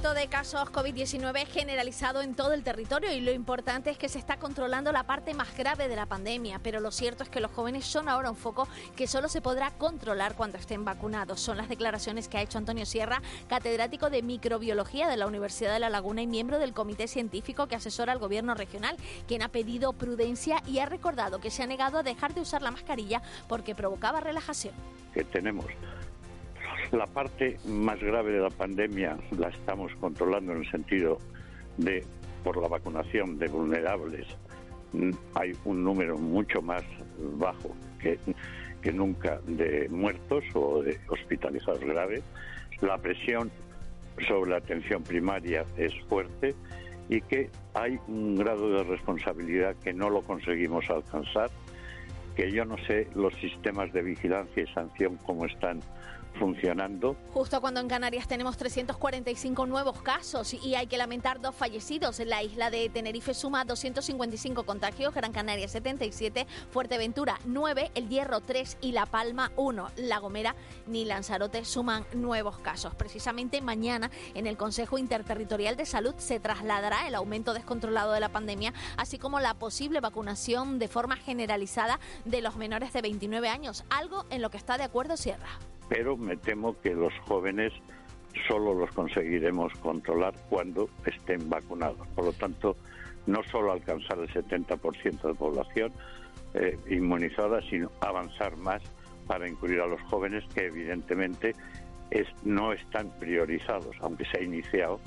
Aumento de casos COVID-19 generalizado en todo el territorio y lo importante es que se está controlando la parte más grave de la pandemia, pero lo cierto es que los jóvenes son ahora un foco que solo se podrá controlar cuando estén vacunados. Son las declaraciones que ha hecho Antonio Sierra, catedrático de microbiología de la Universidad de La Laguna y miembro del comité científico que asesora al gobierno regional, quien ha pedido prudencia y ha recordado que se ha negado a dejar de usar la mascarilla porque provocaba relajación. Que tenemos la parte más grave de la pandemia la estamos controlando en el sentido de, por la vacunación de vulnerables, mm, hay un número mucho más bajo que, nunca de muertos o de hospitalizados graves. La presión sobre la atención primaria es fuerte y que hay un grado de responsabilidad que no lo conseguimos alcanzar, que yo no sé los sistemas de vigilancia y sanción cómo están funcionando. Justo cuando en Canarias tenemos 345 nuevos casos y hay que lamentar dos fallecidos. La isla de Tenerife suma 255 contagios, Gran Canaria 77, Fuerteventura 9, El Hierro 3 y La Palma 1. La Gomera ni Lanzarote suman nuevos casos. Precisamente mañana en el Consejo Interterritorial de Salud se trasladará el aumento descontrolado de la pandemia, así como la posible vacunación de forma generalizada de los menores de 29 años, algo en lo que está de acuerdo Sierra pero me temo que los jóvenes solo los conseguiremos controlar cuando estén vacunados. Por lo tanto, no solo alcanzar el 70% de población eh, inmunizada, sino avanzar más para incluir a los jóvenes que evidentemente no están priorizados, aunque se ha iniciado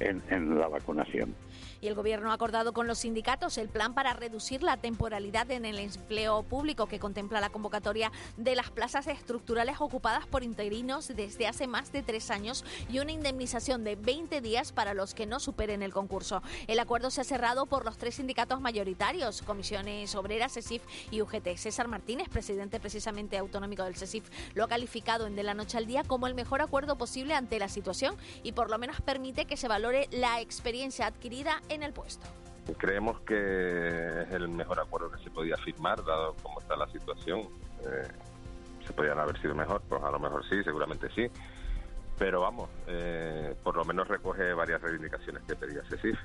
en la vacunación y el Gobierno ha acordado con los sindicatos el plan para reducir la temporalidad en el empleo público que contempla la convocatoria de las plazas estructurales ocupadas por interinos desde hace más de tres años y una indemnización de 20 días para los que no superen el concurso. El acuerdo se ha cerrado por los tres sindicatos mayoritarios, Comisiones Obreras, CESIF y UGT. César Martínez, presidente precisamente autonómico del CESIF, lo ha calificado en De la Noche al Día como el mejor acuerdo posible ante la situación y por lo menos permite que se valore la experiencia adquirida en el puesto. Creemos que es el mejor acuerdo que se podía firmar, dado cómo está la situación. Eh, se podían haber sido mejor, pues a lo mejor sí, seguramente sí. Pero vamos, eh, por lo menos recoge varias reivindicaciones que pedía CECIF.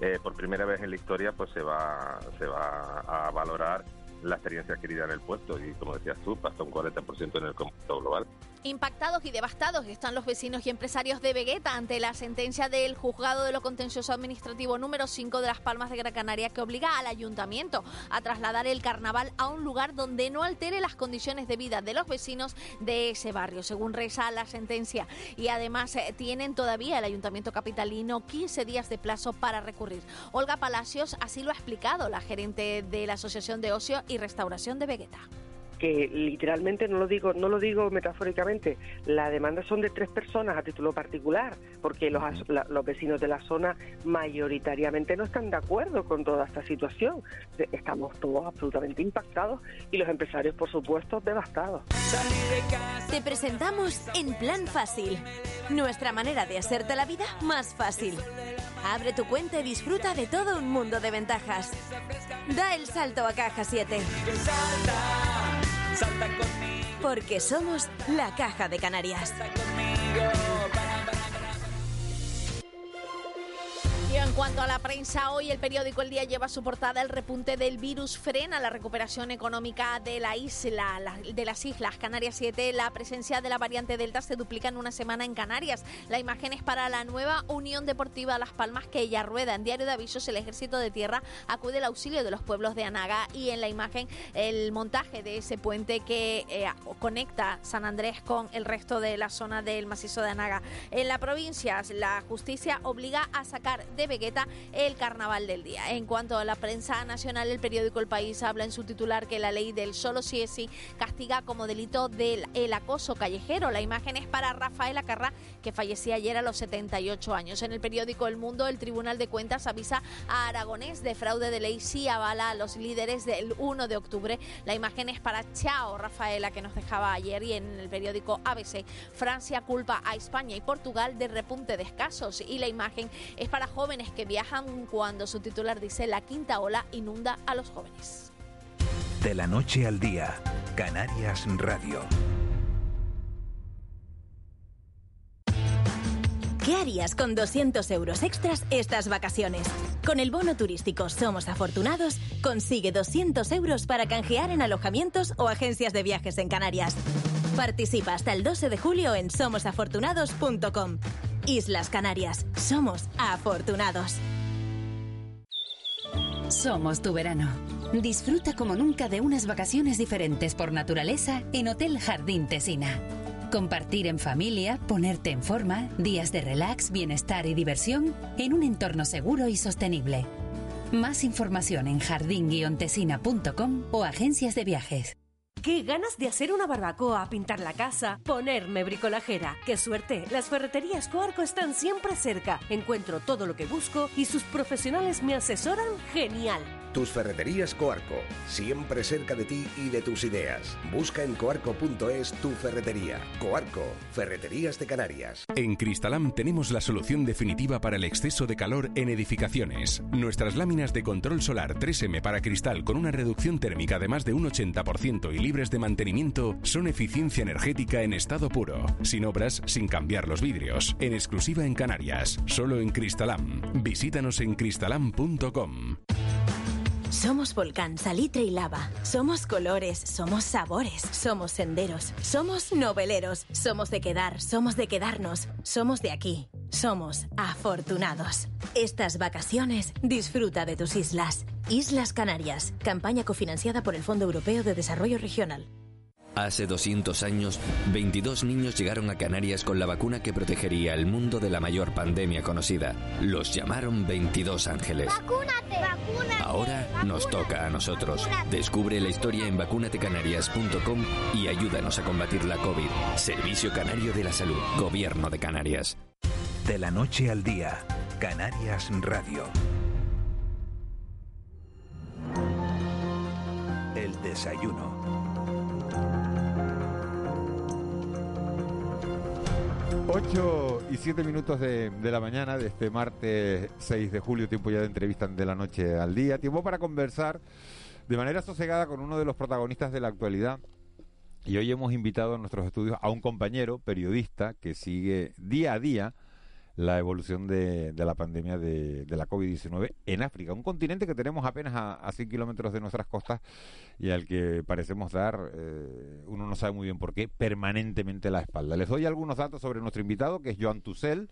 Eh, por primera vez en la historia, pues se va, se va a valorar la experiencia adquirida en el puesto y, como decías tú, hasta un 40% en el cómputo global. Impactados y devastados están los vecinos y empresarios de Vegueta ante la sentencia del juzgado de lo contencioso administrativo número 5 de Las Palmas de Gran Canaria que obliga al ayuntamiento a trasladar el carnaval a un lugar donde no altere las condiciones de vida de los vecinos de ese barrio, según reza la sentencia. Y además eh, tienen todavía el ayuntamiento capitalino 15 días de plazo para recurrir. Olga Palacios así lo ha explicado la gerente de la Asociación de Ocio y Restauración de Vegueta que literalmente no lo digo no lo digo metafóricamente la demanda son de tres personas a título particular porque los, los vecinos de la zona mayoritariamente no están de acuerdo con toda esta situación. Estamos todos absolutamente impactados y los empresarios por supuesto devastados. Te presentamos en plan fácil. Nuestra manera de hacerte la vida más fácil. Abre tu cuenta y disfruta de todo un mundo de ventajas. Da el salto a caja 7 porque somos la Caja de Canarias. Y en cuanto a la prensa, hoy el periódico El Día lleva su portada el repunte del virus frena la recuperación económica de la isla, de las islas Canarias 7. La presencia de la variante Delta se duplica en una semana en Canarias. La imagen es para la nueva Unión Deportiva Las Palmas que ella rueda. En Diario de Avisos, el Ejército de Tierra acude al auxilio de los pueblos de Anaga y en la imagen el montaje de ese puente que eh, conecta San Andrés con el resto de la zona del macizo de Anaga. En la provincia, la justicia obliga a sacar de Vegueta el carnaval del día. En cuanto a la prensa nacional, el periódico El País habla en su titular que la ley del solo si es sí castiga como delito del el acoso callejero. La imagen es para Rafael Acarra, que fallecía ayer a los 78 años. En el periódico El Mundo, el Tribunal de Cuentas avisa a Aragonés de fraude de ley si avala a los líderes del 1 de octubre. La imagen es para Chao Rafaela, que nos dejaba ayer, y en el periódico ABC, Francia culpa a España y Portugal de repunte de escasos. Y la imagen es para jóvenes que viajan cuando su titular dice la quinta ola inunda a los jóvenes. De la noche al día, Canarias Radio. ¿Qué harías con 200 euros extras estas vacaciones? Con el bono turístico Somos Afortunados, consigue 200 euros para canjear en alojamientos o agencias de viajes en Canarias. Participa hasta el 12 de julio en somosafortunados.com. Islas Canarias, somos afortunados. Somos tu verano. Disfruta como nunca de unas vacaciones diferentes por naturaleza en Hotel Jardín Tesina. Compartir en familia, ponerte en forma, días de relax, bienestar y diversión en un entorno seguro y sostenible. Más información en jardín-tesina.com o agencias de viajes. Qué ganas de hacer una barbacoa, pintar la casa, ponerme bricolajera. Qué suerte, las ferreterías Coarco están siempre cerca. Encuentro todo lo que busco y sus profesionales me asesoran genial. Tus ferreterías Coarco, siempre cerca de ti y de tus ideas. Busca en coarco.es tu ferretería. Coarco, Ferreterías de Canarias. En Cristalam tenemos la solución definitiva para el exceso de calor en edificaciones. Nuestras láminas de control solar 3M para cristal con una reducción térmica de más de un 80% y libres de mantenimiento son eficiencia energética en estado puro, sin obras, sin cambiar los vidrios, en exclusiva en Canarias, solo en Cristalam. Visítanos en cristalam.com. Somos volcán, salitre y lava. Somos colores, somos sabores, somos senderos, somos noveleros, somos de quedar, somos de quedarnos, somos de aquí. Somos afortunados. Estas vacaciones disfruta de tus islas. Islas Canarias, campaña cofinanciada por el Fondo Europeo de Desarrollo Regional. Hace 200 años, 22 niños llegaron a Canarias con la vacuna que protegería al mundo de la mayor pandemia conocida. Los llamaron 22 ángeles. ¡Vacúnate! ¡Vacúnate! Ahora nos toca a nosotros. Descubre la historia en vacunatecanarias.com y ayúdanos a combatir la COVID. Servicio Canario de la Salud. Gobierno de Canarias. De la noche al día, Canarias Radio. El desayuno. 8 y 7 minutos de, de, la mañana de este martes 6 de julio, tiempo ya de entrevista de la noche al día, tiempo para conversar de manera sosegada con uno de los protagonistas de la actualidad. Y hoy hemos invitado a nuestros estudios a un compañero periodista que sigue día a día la evolución de, de la pandemia de, de la COVID-19 en África, un continente que tenemos apenas a, a 100 kilómetros de nuestras costas y al que parecemos dar, eh, uno no sabe muy bien por qué, permanentemente la espalda. Les doy algunos datos sobre nuestro invitado, que es Joan Tussel,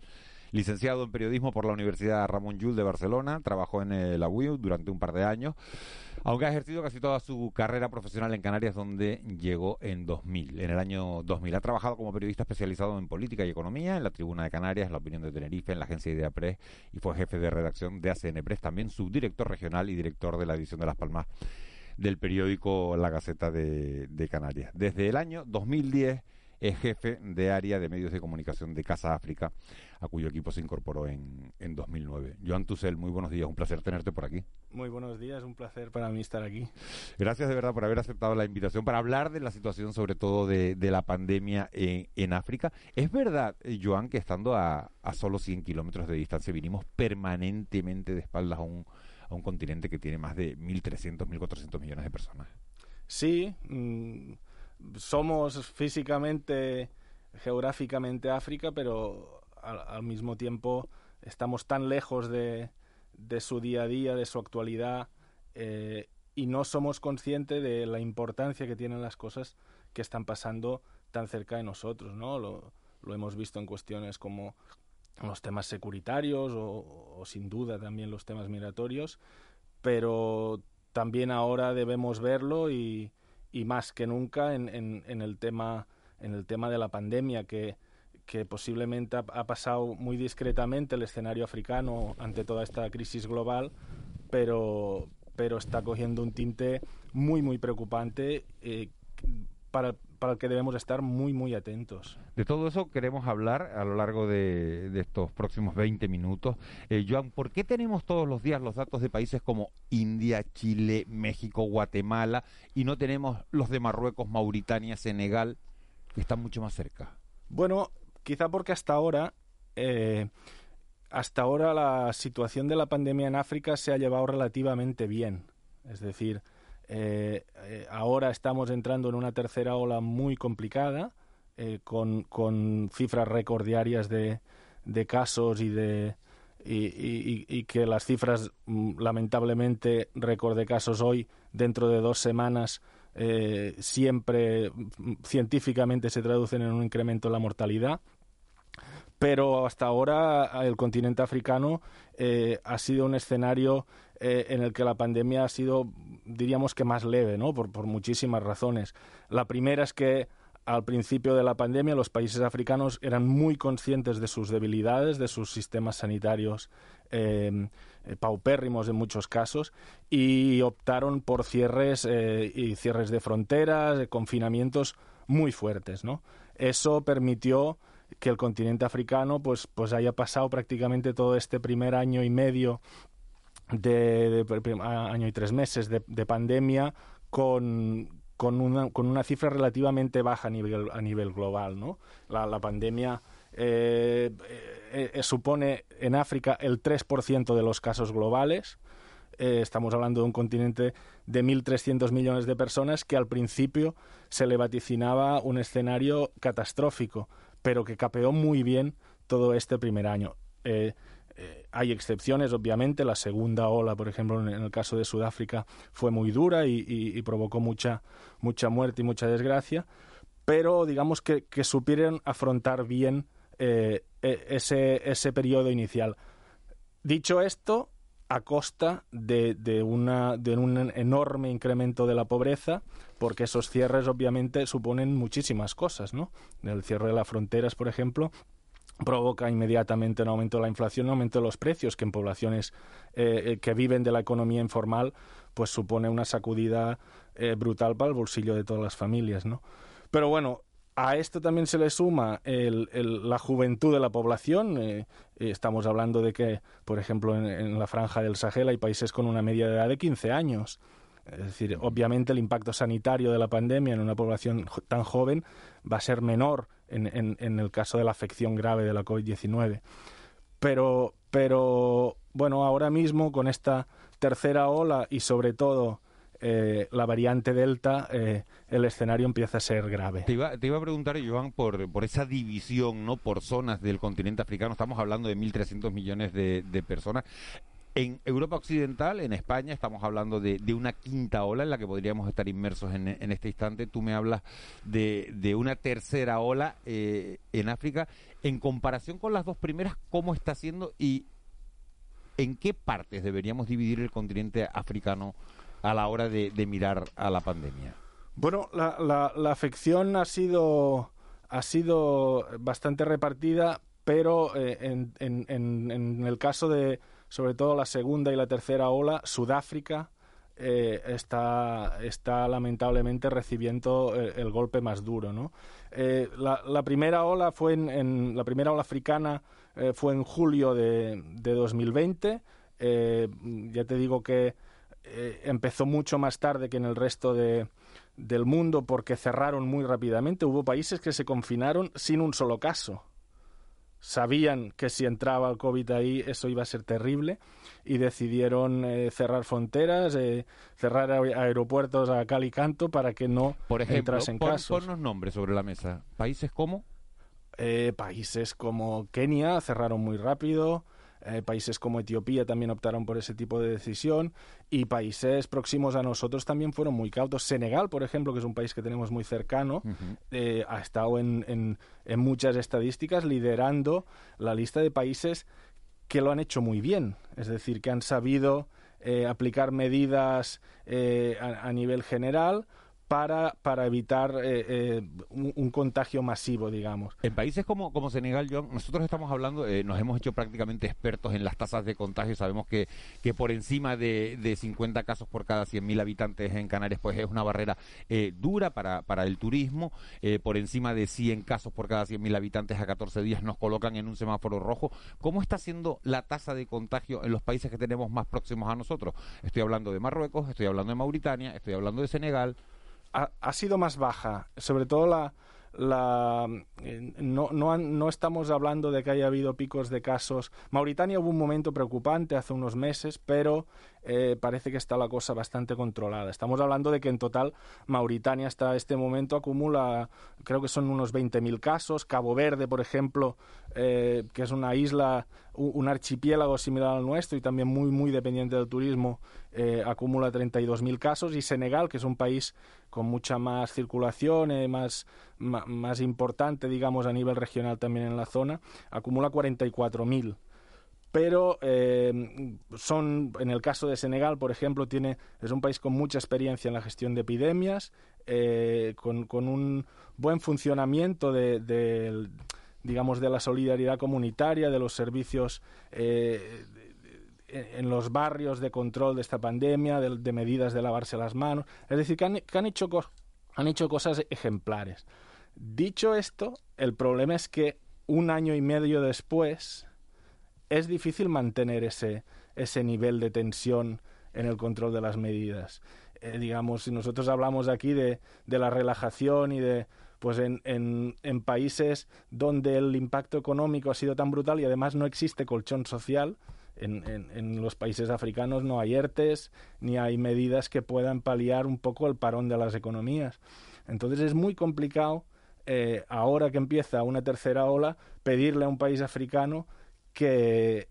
licenciado en periodismo por la Universidad Ramón Llull de Barcelona, trabajó en el UIU durante un par de años, aunque ha ejercido casi toda su carrera profesional en Canarias, donde llegó en 2000. En el año 2000 ha trabajado como periodista especializado en política y economía, en la Tribuna de Canarias, en la Opinión de Tenerife, en la agencia Idea Press y fue jefe de redacción de ACN Press, también subdirector regional y director de la edición de Las Palmas del periódico La Gaceta de Canarias. Desde el año 2010 es jefe de área de medios de comunicación de Casa África, a cuyo equipo se incorporó en, en 2009. Joan Tussel, muy buenos días, un placer tenerte por aquí. Muy buenos días, un placer para mí estar aquí. Gracias de verdad por haber aceptado la invitación para hablar de la situación, sobre todo de, de la pandemia en, en, África. Es verdad, eh, Joan, que estando a, a solo 100 kilómetros de distancia vinimos permanentemente de espaldas a un, a un continente que tiene más de 1.300, 1.400 millones de personas. Sí. Mmm somos físicamente, geográficamente África, pero al, mismo tiempo estamos tan lejos de, de, su día a día, de su actualidad, eh, y no somos conscientes de la importancia que tienen las cosas que están pasando tan cerca de nosotros, ¿no? Lo, hemos visto en cuestiones como los temas securitarios o, sin duda también los temas migratorios, pero también ahora debemos verlo y, más que nunca en, en, en, el tema en el tema de la pandemia que, que posiblemente ha, ha, pasado muy discretamente el escenario africano ante toda esta crisis global, pero, pero está cogiendo un tinte muy, muy preocupante eh, para, para el que debemos estar muy, muy atentos. De todo eso queremos hablar a lo largo de, de estos próximos 20 minutos. Eh, Joan, ¿por qué tenemos todos los días los datos de países como India, Chile, México, Guatemala y no tenemos los de Marruecos, Mauritania, Senegal, que están mucho más cerca? Bueno, quizá porque hasta ahora... Eh, hasta ahora la situación de la pandemia en África se ha llevado relativamente bien. Es decir, eh, eh, ahora estamos entrando en una tercera ola muy complicada, con, cifras récord diarias de, de, casos y de. Y, que las cifras, mm, lamentablemente, récord de casos hoy, dentro de dos semanas, siempre mm, científicamente se traducen en un incremento en la mortalidad pero hasta ahora el continente africano eh, ha sido un escenario eh, en el que la pandemia ha sido, diríamos que más leve, ¿no? Por, por, muchísimas razones. La primera es que al principio de la pandemia los países africanos eran muy conscientes de sus debilidades, de sus sistemas sanitarios eh, paupérrimos en muchos casos y optaron por cierres y cierres de fronteras, confinamientos muy fuertes, ¿no? Eso permitió que el continente africano pues, pues haya pasado prácticamente todo este primer año y medio de, de año y tres meses de, de pandemia con, con, una, con una cifra relativamente baja a nivel, a nivel global. ¿no? La, pandemia eh, eh, supone en África el 3% de los casos globales. Eh, estamos hablando de un continente de 1.300 millones de personas que al principio se le vaticinaba un escenario catastrófico pero que capeó muy bien todo este primer año. Eh, eh, hay excepciones, obviamente. La segunda ola, por ejemplo, en, el caso de Sudáfrica, fue muy dura y, provocó mucha, mucha muerte y mucha desgracia. Pero digamos que, que supieron afrontar bien eh, e, ese, ese periodo inicial. Dicho esto, a costa de, de, una, de un enorme incremento de la pobreza, porque esos cierres obviamente suponen muchísimas cosas, ¿no? El cierre de las fronteras, por ejemplo, provoca inmediatamente un aumento de la inflación, un aumento de los precios, que en poblaciones eh, eh, que viven de la economía informal, pues supone una sacudida eh, brutal para el bolsillo de todas las familias, ¿no? Pero bueno, a esto también se le suma la juventud de la población. Eh, estamos hablando de que, por ejemplo, en, la franja del Sahel hay países con una media de edad de 15 años. Es decir, obviamente el impacto sanitario de la pandemia en una población tan joven va a ser menor en, en, en el caso de la afección grave de la COVID-19. Pero, pero, bueno, ahora mismo con esta tercera ola y sobre todo eh, la variante Delta, eh, el escenario empieza a ser grave. Te iba, a preguntar, Joan, por, esa división, ¿no? Por zonas del continente africano. Estamos hablando de 1.300 millones de, personas. En Europa Occidental, en España, estamos hablando de, una quinta ola en la que podríamos estar inmersos en, este instante. Tú me hablas de, de una tercera ola eh, en África. En comparación con las dos primeras, ¿cómo está siendo y en qué partes deberíamos dividir el continente africano? A la hora de, mirar a la pandemia? Bueno, la, afección ha sido, ha sido bastante repartida, pero eh, en, el caso de, sobre todo, la segunda y la tercera ola, Sudáfrica eh, está, está lamentablemente recibiendo el, el golpe más duro. ¿no? Eh, la, primera ola fue en, la primera ola africana eh, fue en julio de 2020. ya te digo que eh, empezó mucho más tarde que en el resto de, del mundo porque cerraron muy rápidamente. Hubo países que se confinaron sin un solo caso. Sabían que si entraba el COVID ahí eso iba a ser terrible y decidieron eh, cerrar fronteras, eh, cerrar aeropuertos a cal y canto para que no Por ejemplo, entrasen pon, casos. Ponnos nombres sobre la mesa. ¿Países como? Países como Kenia cerraron muy rápido, eh, países como Etiopía también optaron por ese tipo de decisión y países próximos a nosotros también fueron muy cautos. Senegal, por ejemplo, que es un país que tenemos muy cercano, uh -huh. eh, ha estado en, en, en muchas estadísticas liderando la lista de países que lo han hecho muy bien, es decir, que han sabido eh, aplicar medidas eh, a, a, nivel general para, para evitar eh, eh, un, contagio masivo, digamos. En países como, como Senegal, John, nosotros estamos hablando, eh, nos hemos hecho prácticamente expertos en las tasas de contagio, sabemos que, que por encima de, de 50 casos por cada 100.000 habitantes en Canarias, pues es una barrera dura para, para el turismo, por encima de 100 casos por cada 100.000 habitantes a 14 días nos colocan en un semáforo rojo. ¿Cómo está siendo la tasa de contagio en los países que tenemos más próximos a nosotros? Estoy hablando de Marruecos, estoy hablando de Mauritania, estoy hablando de Senegal ha, sido más baja, sobre todo la, la eh, no, no, no, estamos hablando de que haya habido picos de casos. Mauritania hubo un momento preocupante hace unos meses, pero eh, parece que está la cosa bastante controlada. Estamos hablando de que en total Mauritania hasta este momento acumula, creo que son unos 20.000 casos. Cabo Verde, por ejemplo, eh, que es una isla, un archipiélago similar al nuestro y también muy, muy dependiente del turismo, eh, acumula 32.000 casos. Y Senegal, que es un país con mucha más circulación, más, más importante, digamos, a nivel regional también en la zona, acumula 44.000 pero eh, son, en el caso de Senegal, por ejemplo, tiene, es un país con mucha experiencia en la gestión de epidemias, eh, con, un buen funcionamiento de, digamos, de la solidaridad comunitaria, de los servicios eh, en los barrios de control de esta pandemia, de, medidas de lavarse las manos. Es decir, que han, han, hecho, han hecho cosas ejemplares. Dicho esto, el problema es que un año y medio después, es difícil mantener ese, ese nivel de tensión en el control de las medidas. Eh, digamos, si nosotros hablamos aquí de, de la relajación y de, pues en, en, países donde el impacto económico ha sido tan brutal y además no existe colchón social, en, en, los países africanos no hay ERTES ni hay medidas que puedan paliar un poco el parón de las economías. Entonces es muy complicado, eh, ahora que empieza una tercera ola, pedirle a un país africano que,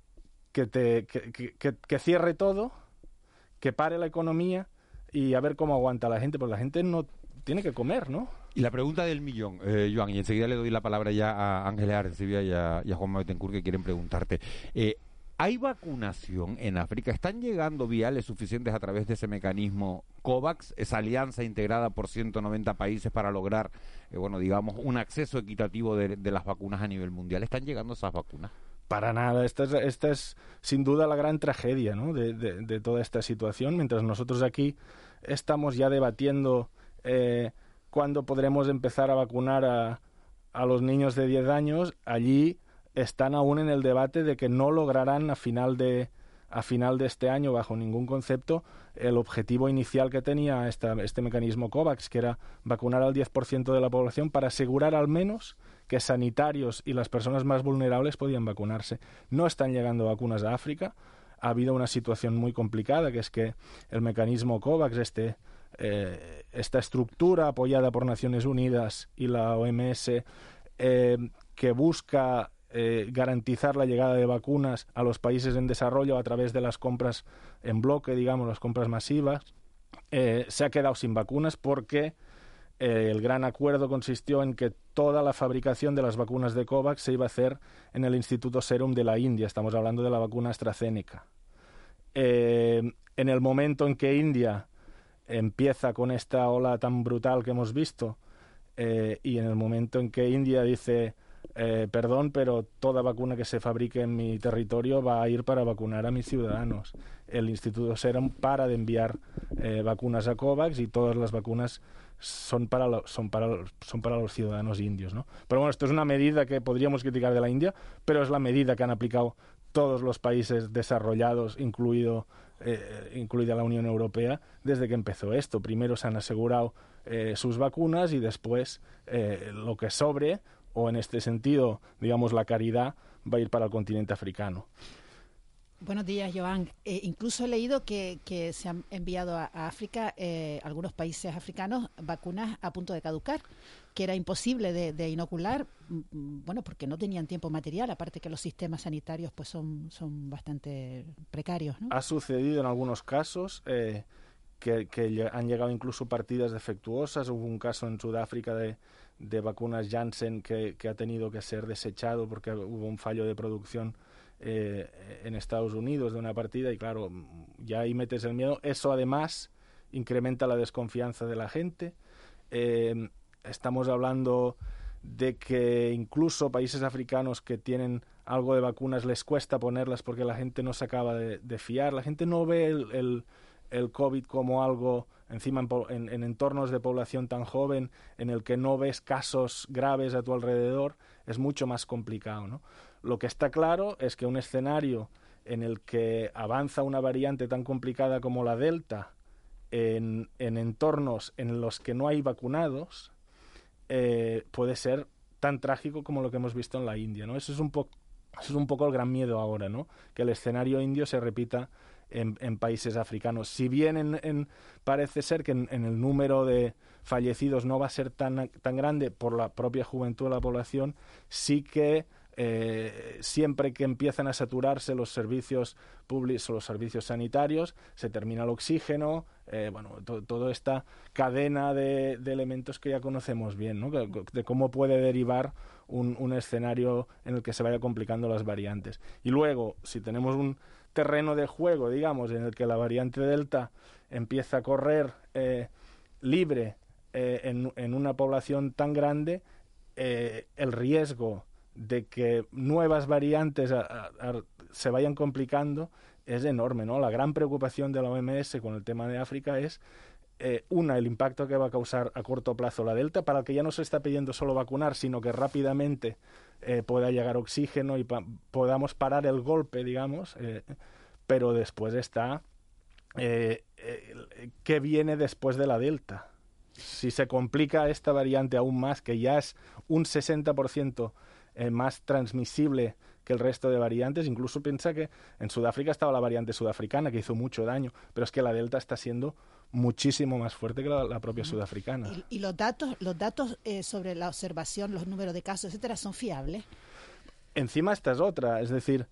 que, te, que, cierre todo, que pare la economía y a ver cómo aguanta la gente, porque la gente no tiene que comer, ¿no? Y la pregunta del millón, eh, Joan, y enseguida le doy la palabra ya a Ángeles Arencibia y a, y a Juan Betancourt que quieren preguntarte. Eh, ¿Hay vacunación en África? ¿Están llegando viales suficientes a través de ese mecanismo COVAX, esa alianza integrada por 190 países para lograr, eh, bueno, digamos, un acceso equitativo de, de las vacunas a nivel mundial? ¿Están llegando esas vacunas? Para nada, esta es, esta es sin duda la gran tragedia ¿no? de, de, toda esta situación, mientras nosotros aquí estamos ya debatiendo eh, cuándo podremos empezar a vacunar a, a los niños de 10 años, allí están aún en el debate de que no lograrán a final de, a final de este año, bajo ningún concepto, el objetivo inicial que tenía esta, este mecanismo COVAX, que era vacunar al 10% de la población para asegurar al menos que sanitarios y las personas más vulnerables podían vacunarse. No están llegando vacunas a África. Ha habido una situación muy complicada, que es que el mecanismo COVAX, este, eh, esta estructura apoyada por Naciones Unidas y la OMS, eh, que busca eh, garantizar la llegada de vacunas a los países en desarrollo a través de las compras en bloque, digamos, las compras masivas, se ha quedado sin vacunas porque eh, el gran acuerdo consistió en que toda la fabricación de las vacunas de COVAX se iba a hacer en el Instituto Serum de la India. Estamos hablando de la vacuna AstraZeneca. Eh, en el momento en que India empieza con esta ola tan brutal que hemos visto eh, y en el momento en que India dice perdón, pero toda vacuna que se fabrique en mi territorio va a ir para vacunar a mis ciudadanos. El Instituto Serum para de enviar vacunas a COVAX y todas las vacunas son para, son, para, son para los ciudadanos indios. ¿no? Pero bueno, esto es una medida que podríamos criticar de la India, pero es la medida que han aplicado todos los países desarrollados, incluido, eh, incluida la Unión Europea, desde que empezó esto. Primero se han asegurado eh, sus vacunas y después eh, lo que sobre, o en este sentido, digamos, la caridad, va a ir para el continente africano. Buenos días, Joan. Eh, incluso he leído que, se han enviado a, África, eh, algunos países africanos, vacunas a punto de caducar, que era imposible de, inocular, mm, bueno, porque no tenían tiempo material, aparte que los sistemas sanitarios pues son, son bastante precarios. Ha sucedido en algunos casos eh, que, han llegado incluso partidas defectuosas. Hubo un caso en Sudáfrica de, vacunas Janssen que ha tenido que ser desechado porque hubo un fallo de producción eh, en Estados Unidos de una partida y claro, ya ahí metes el miedo. Eso además incrementa la desconfianza de la gente. eh, estamos hablando de que incluso países africanos que tienen algo de vacunas les cuesta ponerlas porque la gente no se acaba de, fiar, la gente no ve el, el, COVID como algo encima en, en, entornos de población tan joven en el que no ves casos graves a tu alrededor, es mucho más complicado. ¿no? Lo que está claro es que un escenario en el que avanza una variante tan complicada como la Delta en, en entornos en los que no hay vacunados, eh, puede ser tan trágico como lo que hemos visto en la India, ¿no? Eso es un poco es un poco el gran miedo ahora, ¿no? Que el escenario indio se repita en, países africanos. Si bien en, parece ser que en, el número de fallecidos no va a ser tan, tan grande por la propia juventud de la población, sí que eh, siempre que empiezan a saturarse los servicios públicos o los servicios sanitarios, se termina el oxígeno, eh, bueno, toda esta cadena de, elementos que ya conocemos bien, ¿no? de cómo puede derivar un, un, escenario en el que se vaya complicando las variantes. Y luego, si tenemos un terreno de juego, digamos, en el que la variante Delta empieza a correr eh, libre en, en, una población tan grande, el riesgo de que nuevas variantes se vayan complicando es enorme, ¿no? La gran preocupación de la OMS con el tema de África es eh, una, el impacto que va a causar a corto plazo la Delta, para el que ya no se está pidiendo solo vacunar, sino que rápidamente eh, pueda llegar oxígeno y podamos parar el golpe, digamos, eh, pero después está qué viene después de la Delta. Si se complica esta variante aún más, que ya es un 60% eh, más transmisible que el resto de variantes. Incluso piensa que en Sudáfrica estaba la variante sudafricana que hizo mucho daño, pero es que la Delta está siendo muchísimo más fuerte que la, propia sudafricana. ¿Y, los datos, los datos eh, sobre la observación, los números de casos, etcétera, son fiables? Encima esta es otra, es decir,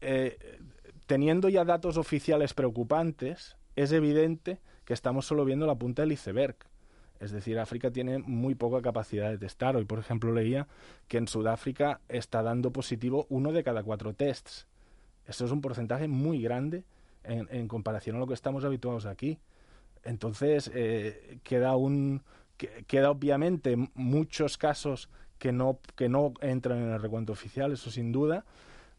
eh, teniendo ya datos oficiales preocupantes, es evidente que estamos solo viendo la punta del iceberg. Es decir, África tiene muy poca capacidad de testar. Hoy, por ejemplo, leía que en Sudáfrica está dando positivo uno de cada cuatro tests. Eso es un porcentaje muy grande en, comparación a lo que estamos habituados aquí. Entonces, eh, queda, un, queda obviamente muchos casos que no, que no entran en el recuento oficial, eso sin duda.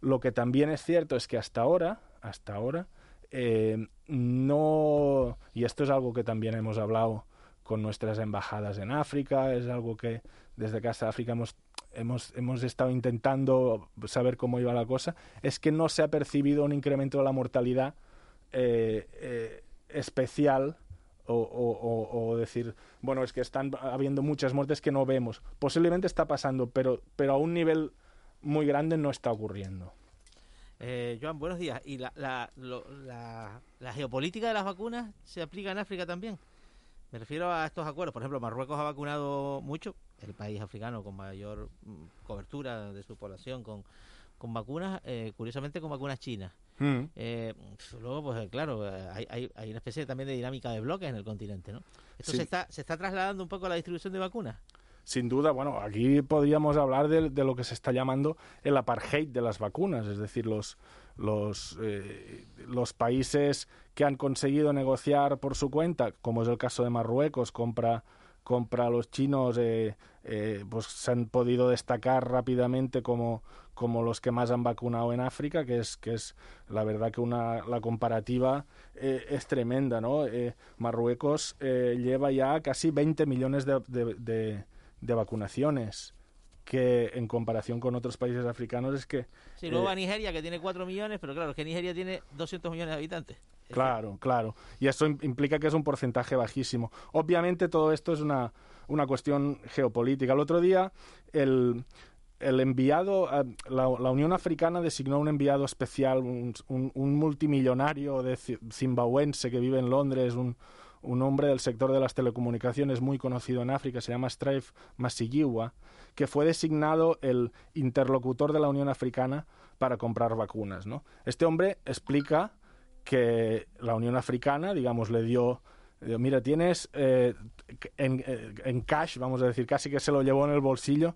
Lo que también es cierto es que hasta ahora, hasta ahora, eh, no, y esto es algo que también hemos hablado con nuestras embajadas en África, es algo que desde Casa África hemos, hemos, hemos estado intentando saber cómo iba la cosa, es que no se ha percibido un incremento de la mortalidad eh, especial o, o, decir, bueno, es que están habiendo muchas muertes que no vemos. Posiblemente está pasando, pero, pero a un nivel muy grande no está ocurriendo. Eh, Joan, buenos días. ¿Y la, la, la, la geopolítica de las vacunas se aplica en África también? Me refiero a estos acuerdos. Por ejemplo, Marruecos ha vacunado mucho, el país africano con mayor mm, cobertura de su población con, con vacunas, eh, curiosamente con vacunas chinas. Mm. Eh, luego, pues eh, claro, hay, hay, hay, una especie también de dinámica de bloques en el continente, ¿no? ¿Esto se, está, se está trasladando un poco a la distribución de vacunas? Sin duda, bueno, aquí podríamos hablar de, de lo que se está llamando el apartheid de las vacunas, es decir, los, los, eh, los países que han conseguido negociar por su cuenta, como es el caso de Marruecos, compra compra a los chinos eh, eh, pues se han podido destacar rápidamente como, como los que más han vacunado en África, que es, que es la verdad que una, la comparativa es tremenda, ¿no? Marruecos lleva ya casi 20 millones de, de, de vacunaciones que en comparación con otros países africanos es que... Sí, luego eh, a Nigeria, que tiene 4 millones, pero claro, es que Nigeria tiene 200 millones de habitantes. Claro, claro. Y eso implica que es un porcentaje bajísimo. Obviamente todo esto es una, una cuestión geopolítica. El otro día el, el enviado, la, Unión Africana designó un enviado especial, un, multimillonario de zimbabuense que vive en Londres, un, un hombre del sector de las telecomunicaciones muy conocido en África, se llama Strife Masigiwa, que fue designado el interlocutor de la Unión Africana para comprar vacunas. ¿no? Este hombre explica que la Unión Africana, digamos, le dio, mira, tienes eh, en, eh, en cash, vamos a decir, casi que se lo llevó en el bolsillo,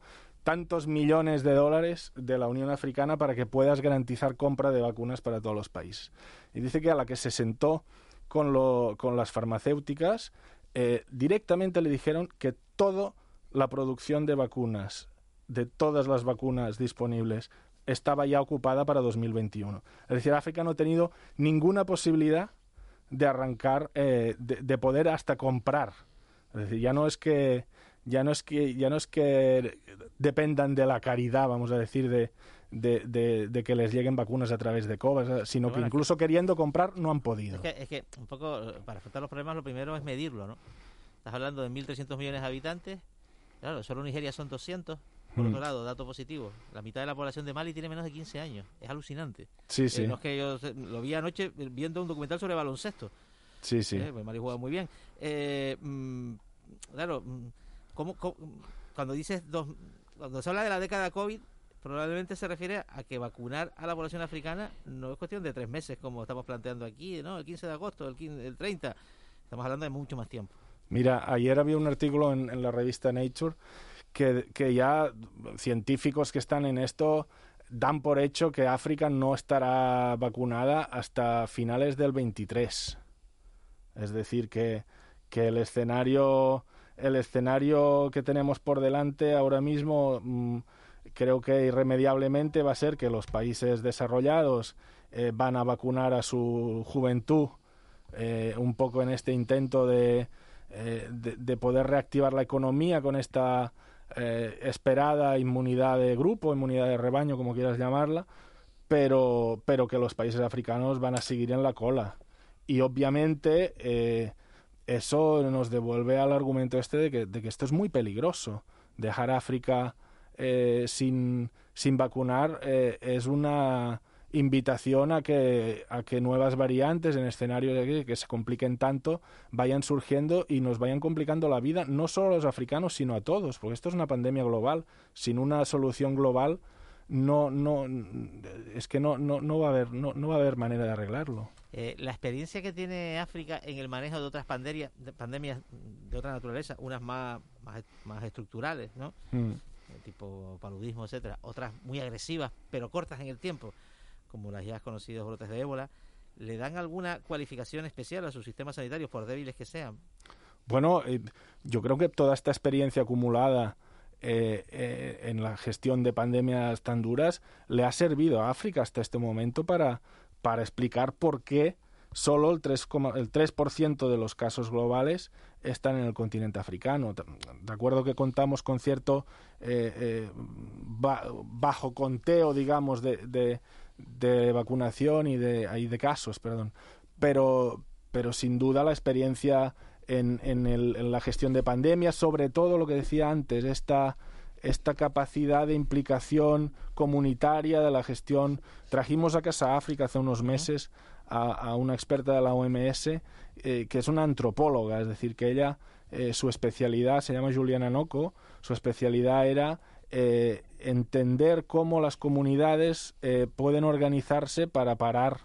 tantos millones de dólares de la Unión Africana para que puedas garantizar compra de vacunas para todos los países. Y dice que a la que se sentó con, lo, con las farmacéuticas, eh, directamente le dijeron que toda la producción de vacunas, de todas las vacunas disponibles, estaba ya ocupada para 2021. Es decir, África no ha tenido ninguna posibilidad de arrancar, eh, de, poder hasta comprar. Es decir, ya no es que ya no es que ya no es que dependan de la caridad, vamos a decir, de, de, que les lleguen vacunas a través de COVAX, sino que incluso queriendo comprar no han podido. Es que, es que un poco para afrontar los problemas lo primero es medirlo, ¿no? Estás hablando de 1.300 millones de habitantes, claro, solo Nigeria son 200, por otro mm. lado, dato positivo, la mitad de la población de Mali tiene menos de 15 años. Es alucinante. Sí, sí. Eh, no es que yo lo vi anoche viendo un documental sobre baloncesto. Sí, sí. Eh, pues Mali juega muy bien. Eh, mm, claro, mm, ¿cómo, cuando dices cuando se habla de la década COVID, probablemente se refiere a que vacunar a la población africana no es cuestión de tres meses, como estamos planteando aquí, ¿no? El 15 de agosto, el, 15, el 30. Estamos hablando de mucho más tiempo. Mira, ayer había un artículo en la revista Nature que, ya científicos que están en esto dan por hecho que África no estará vacunada hasta finales del 23. Es decir, que, que el escenario el escenario que tenemos por delante ahora mismo mm, creo que irremediablemente va a ser que los países desarrollados eh, van a vacunar a su juventud eh, un poco en este intento eh, de, de, poder reactivar la economía con esta esperada inmunidad de grupo, inmunidad de rebaño, como quieras llamarla, pero, pero que los países africanos van a seguir en la cola. Y obviamente eso nos devuelve al argumento este de que, de que esto es muy peligroso. Dejar África eh, sin, sin vacunar es una invitación a que, a que nuevas variantes en escenarios que, que se compliquen tanto vayan surgiendo y nos vayan complicando la vida, no solo a los africanos, sino a todos, porque esto es una pandemia global. Sin una solución global, no, no, es que no, no, no, va, a haber, no, no va a haber manera de arreglarlo. Eh, la experiencia que tiene África en el manejo de otras pandemias, de, pandemias de otra naturaleza, unas más, más, estructurales, ¿no? Mm. tipo paludismo, etcétera, otras muy agresivas, pero cortas en el tiempo como las ya conocidos brotes de ébola, ¿le dan alguna cualificación especial a sus sistemas sanitarios, por débiles que sean? Bueno, eh, yo creo que toda esta experiencia acumulada eh, eh, en la gestión de pandemias tan duras le ha servido a África hasta este momento para, para explicar por qué solo el 3%, el 3 de los casos globales están en el continente africano. De acuerdo que contamos con cierto bajo conteo, digamos, de, de vacunación y de, de casos, perdón. Pero, pero sin duda la experiencia en, en, en, la gestión de pandemias, sobre todo lo que decía antes, esta, esta capacidad de implicación comunitaria de la gestión. Trajimos a Casa África hace unos meses a, una experta de la OMS eh, que es una antropóloga, es decir, que ella, eh, su especialidad se llama Juliana Noco, su especialidad era eh, entender cómo las comunidades pueden organizarse para parar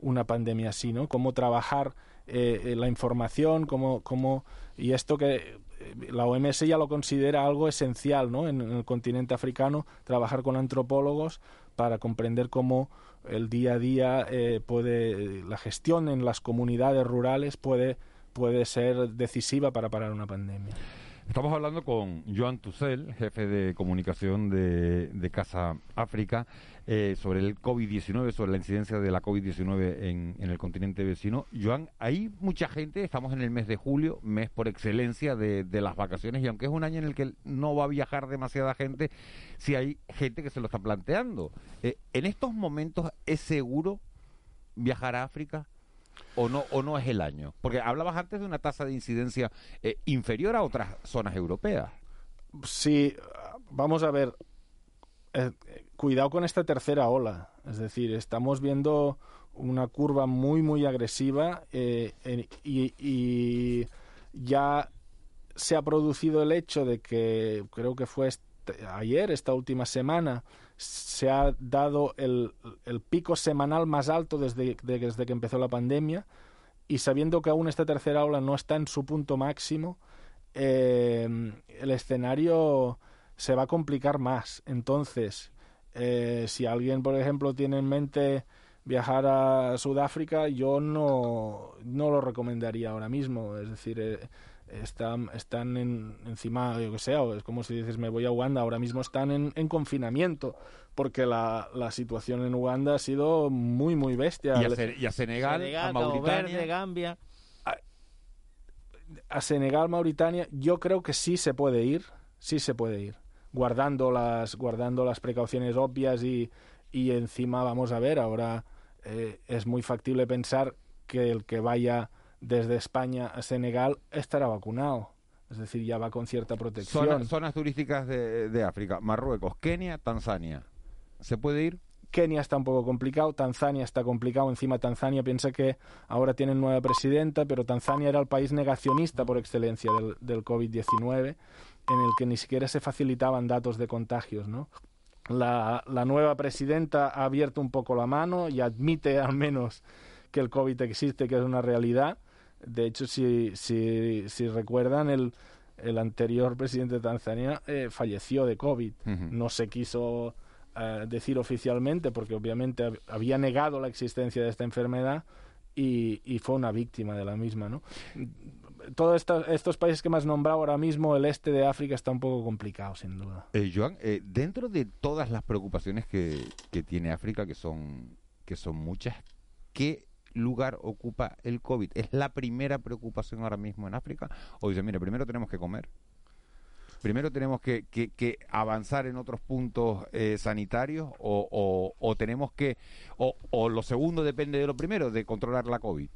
una pandemia así, ¿no? Cómo trabajar eh, la información, cómo, cómo, y esto que la OMS ya lo considera algo esencial, ¿no? En, el continente africano, trabajar con antropólogos para comprender cómo el día a día puede, la gestión en las comunidades rurales puede, puede ser decisiva para parar una pandemia. Estamos hablando con Joan Tussel, jefe de comunicación de, Casa África, eh, sobre el COVID-19, sobre la incidencia de la COVID-19 en, el continente vecino. Joan, hay mucha gente, estamos en el mes de julio, mes por excelencia de, las vacaciones, y aunque es un año en el que no va a viajar demasiada gente, sí hay gente que se lo está planteando. Eh, ¿En estos momentos es seguro viajar a África? O no o no es el año? Porque hablabas antes de una tasa de incidencia eh, inferior a otras zonas europeas. Sí, vamos a ver. Eh, cuidado con esta tercera ola. Es decir, estamos viendo una curva muy, muy agresiva eh, y, y, ya se ha producido el hecho de que creo que fue ayer, esta última semana, se ha dado el, pico semanal más alto desde, desde que empezó la pandemia y sabiendo que aún esta tercera ola no está en su punto máximo, eh, el escenario se va a complicar más. Entonces, eh, si alguien, por ejemplo, tiene en mente viajar a Sudáfrica, yo no, no lo recomendaría ahora mismo. Es decir, eh, están, están en, encima, yo que sé, o es como si dices me voy a Uganda, ahora mismo están en, en confinamiento, porque la, la, situación en Uganda ha sido muy, muy bestia. Y a, y a Senegal, Senegal, a Mauritania. Verde, Gambia. A Senegal, Mauritania, yo creo que sí se puede ir, sí se puede ir, guardando las, guardando las precauciones obvias y, y encima vamos a ver, ahora eh, es muy factible pensar que el que vaya desde España a Senegal estará vacunado. Es decir, ya va con cierta protección. Zona- zonas turísticas de, de África, Marruecos, Kenia, Tanzania. ¿Se puede ir? Kenia está un poco complicado, Tanzania está complicado, encima Tanzania piensa que ahora tienen nueva presidenta, pero Tanzania era el país negacionista por excelencia del, del COVID-19, en el que ni siquiera se facilitaban datos de contagios, ¿no? La, la nueva presidenta ha abierto un poco la mano y admite al menos que el COVID existe, que es una realidad. De hecho, si, si, si recuerdan, el, el anterior presidente de Tanzania eh, falleció de COVID. No se quiso eh, decir oficialmente porque obviamente hab- había negado la existencia de esta enfermedad y, y fue una víctima de la misma, ¿no? Todos estos, estos países que me has nombrado ahora mismo, el este de África está un poco complicado, sin duda. Eh, Joan, dentro de todas las preocupaciones que, que tiene África, que son, que son muchas, ¿qué lugar ocupa el COVID? ¿Es la primera preocupación ahora mismo en África? O dice, mire, primero tenemos que comer, primero tenemos que, que- avanzar en otros puntos eh, sanitarios, o, o- tenemos que, o, o lo segundo depende de lo primero, de controlar la COVID.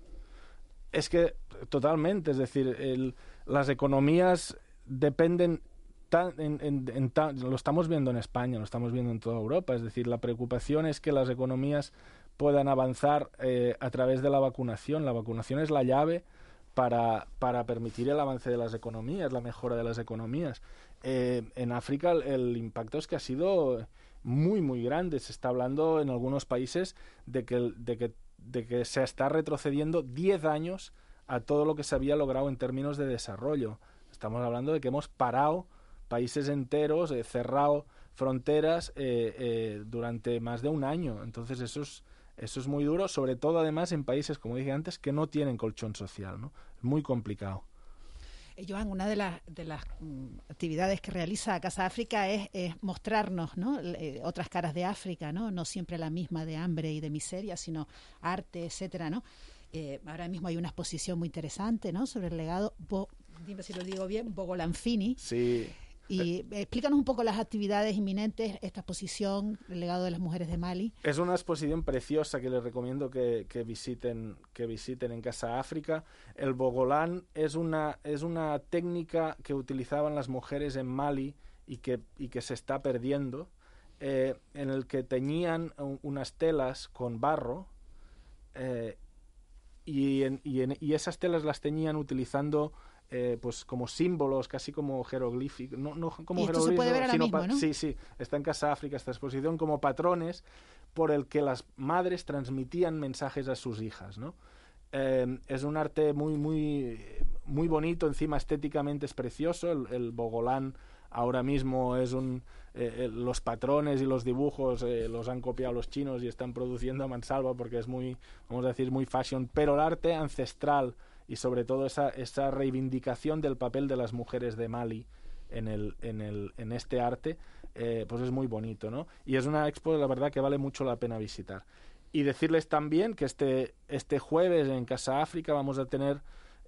Es que totalmente, es decir, las economías dependen tan- en- en- en tan- lo estamos viendo en España, lo estamos viendo en toda Europa, es decir, la preocupación es que las economías puedan avanzar eh, a través de la vacunación. La vacunación es la llave para, para permitir el avance de las economías, la mejora de las economías. Eh, en África el, impacto es que ha sido muy, muy grande. Se está hablando en algunos países de que, de que, de que se está retrocediendo 10 años a todo lo que se había logrado en términos de desarrollo. Estamos hablando de que hemos parado países enteros, eh, cerrado fronteras eh, durante más de un año. Entonces eso es, eso es muy duro, sobre todo además en países, como dije antes, que no tienen colchón social. ¿no? Es muy complicado. Eh, Joan, una de las, de las mm, actividades que realiza Casa África es, es mostrarnos ¿no? Eh, otras caras de África, ¿no? no siempre la misma de hambre y de miseria, sino arte, etcétera, ¿no? Eh, ahora mismo hay una exposición muy interesante ¿no? sobre el legado, Bo- dime si lo digo bien, Bogolanfini. Sí. Y eh, explícanos un poco las actividades inminentes, esta exposición, el legado de las mujeres de Mali. Es una exposición preciosa que les recomiendo que, que visiten que visiten en Casa África. El bogolán es una es una técnica que utilizaban las mujeres en Mali y que y que se está perdiendo, eh, en el que teñían un- unas telas con barro eh, y, en- y, en- y esas telas las teñían utilizando eh, pues como símbolos, casi como jeroglíficos, no, no como jeroglíficos, sino mismo, ¿no? Sí, sí, está en Casa África esta exposición como patrones por el que las madres transmitían mensajes a sus hijas, ¿no? Eh, es un arte muy, muy, muy bonito, encima estéticamente es precioso. El, el bogolán ahora mismo es un... eh, eh, los patrones y los dibujos eh, los han copiado los chinos y están produciendo a mansalva porque es muy, vamos a decir, muy fashion. Pero el arte ancestral y sobre todo esa, esa reivindicación del papel de las mujeres de Mali en, el, en, el, en este arte, eh, pues es muy bonito, ¿no? Y es una expo, la verdad, que vale mucho la pena visitar. Y decirles también que este, este jueves en Casa África vamos a tener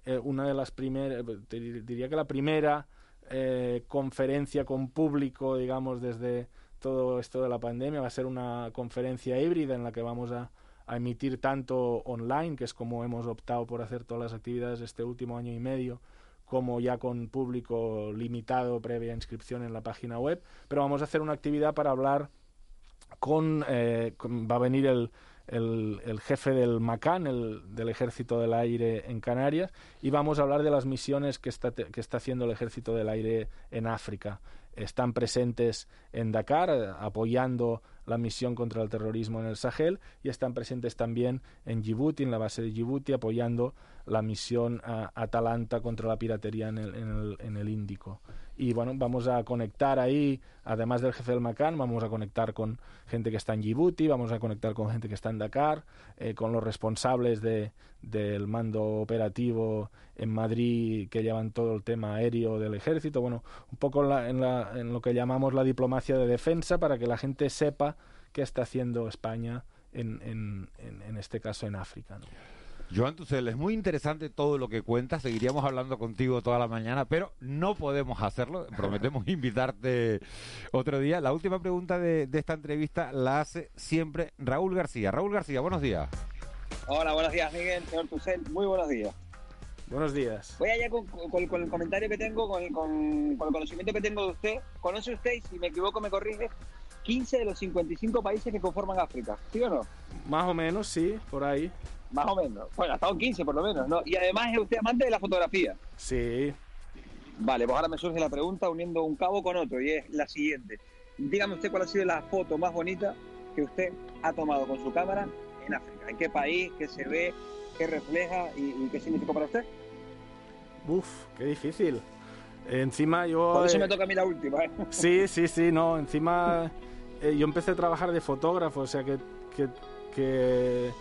eh, una de las primeras, dir- diría que la primera eh, conferencia con público, digamos, desde todo esto de la pandemia. Va a ser una conferencia híbrida en la que vamos a, a emitir tanto online, que es como hemos optado por hacer todas las actividades este último año y medio, como ya con público limitado previa inscripción en la página web. Pero vamos a hacer una actividad para hablar con, eh, va a venir el, el, el jefe del MACAN, el, del Ejército del Aire en Canarias, y vamos a hablar de las misiones que está, que está haciendo el Ejército del Aire en África. Están presentes en Dakar, eh, apoyando la misión contra el terrorismo en el Sahel y están presentes también en Djibouti, en la base de Djibouti, apoyando la misión Atalanta contra la piratería en el, en el Índico. Y bueno, vamos a conectar ahí, además del jefe del Macan, vamos a conectar con gente que está en Djibouti, vamos a conectar con gente que está en Dakar, eh, con los responsables de, del mando operativo en Madrid que llevan todo el tema aéreo del ejército, bueno, un poco en, la, en lo que llamamos la diplomacia de defensa para que la gente sepa qué está haciendo España en, en, en, este caso en África. Joan Tussel, es muy interesante todo lo que cuentas. Seguiríamos hablando contigo toda la mañana, pero no podemos hacerlo. Prometemos invitarte otro día. La última pregunta de, esta entrevista la hace siempre Raúl García. Raúl García, buenos días. Hola, buenos días, Miguel, señor Tussel. Muy buenos días. Buenos días. Voy allá con, el comentario que tengo, con, el conocimiento que tengo de usted. ¿Conoce usted, y si me equivoco me corrige, 15 de los 55 países que conforman África? ¿Sí o no? Más o menos, sí, por ahí. Más o menos. Bueno, ha estado 15 por lo menos, ¿no? Y además es usted amante de la fotografía. Sí. Vale, pues ahora me surge la pregunta uniendo un cabo con otro y es la siguiente. Dígame usted cuál ha sido la foto más bonita que usted ha tomado con su cámara en África. ¿En qué país? ¿Qué se ve? ¿Qué refleja? ¿Y, qué significa para usted? Uf, qué difícil. Encima yo... Por eso me toca a mí la última. ¿eh? Sí, sí, sí, no. Encima eh, yo empecé a trabajar de fotógrafo, o sea que, que, que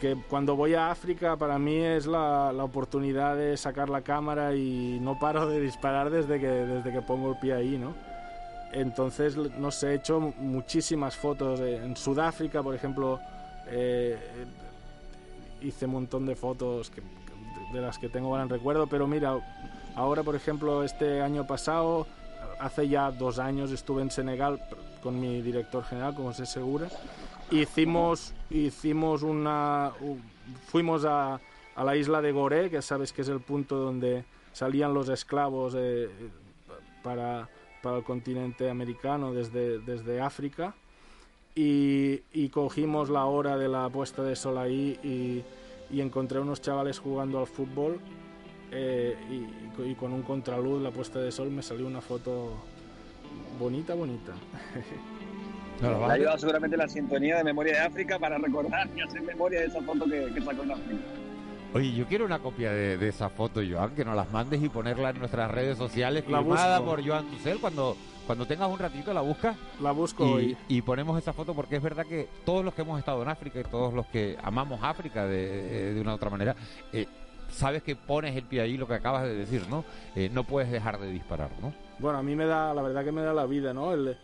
que cuando voy a África para mí es la, la, oportunidad de sacar la cámara y no paro de disparar desde que, desde que pongo el pie ahí, ¿no? Entonces, no sé, he hecho muchísimas fotos. En Sudáfrica, por ejemplo, eh, hice un montón de fotos de las que tengo gran recuerdo, pero mira, ahora, por ejemplo, este año pasado, hace ya dos años estuve en Senegal con mi director general, como se Segura, hicimos, hicimos una... fuimos a, a, la isla de Goré, que sabes que es el punto donde salían los esclavos eh, para, para, el continente americano desde, desde África. Y, y, cogimos la hora de la puesta de sol ahí y, y encontré unos chavales jugando al fútbol eh, y, y, con un contraluz, la puesta de sol, me salió una foto bonita, bonita. No, ha ayudado seguramente la sintonía de Memoria de África para recordar y hacer memoria de esa foto que, sacó en África. Oye, yo quiero una copia de, esa foto, Joan, que nos las mandes y ponerla en nuestras redes sociales, la firmada por Joan Tucel. Cuando, cuando tengas un ratito, la buscas. La busco y, y ponemos esa foto porque es verdad que todos los que hemos estado en África y todos los que amamos África de, de una u otra manera, eh, sabes que pones el pie ahí, lo que acabas de decir, ¿no? Eh, no puedes dejar de disparar, ¿no? Bueno, a mí me da, la verdad que me da la vida, ¿no? El,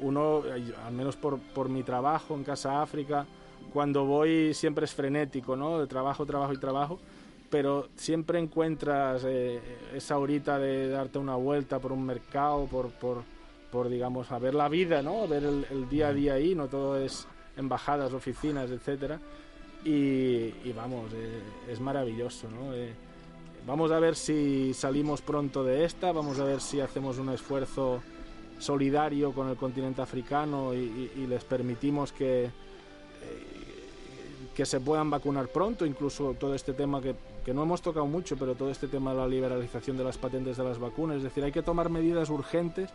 uno, al menos por, por mi trabajo en Casa África, cuando voy siempre es frenético, ¿no? De trabajo, trabajo y trabajo, pero siempre encuentras eh, esa horita de darte una vuelta por un mercado, por, por, por digamos, a ver la vida, ¿no? Ver el, día a día ahí, no todo es embajadas, oficinas, etcétera. Y, vamos, eh, es maravilloso, ¿no? Eh, vamos a ver si salimos pronto de esta, vamos a ver si hacemos un esfuerzo solidario con el continente africano y, les permitimos que, eh, que se puedan vacunar pronto, incluso todo este tema que, que, no hemos tocado mucho, pero todo este tema de la liberalización de las patentes de las vacunas, es decir, hay que tomar medidas urgentes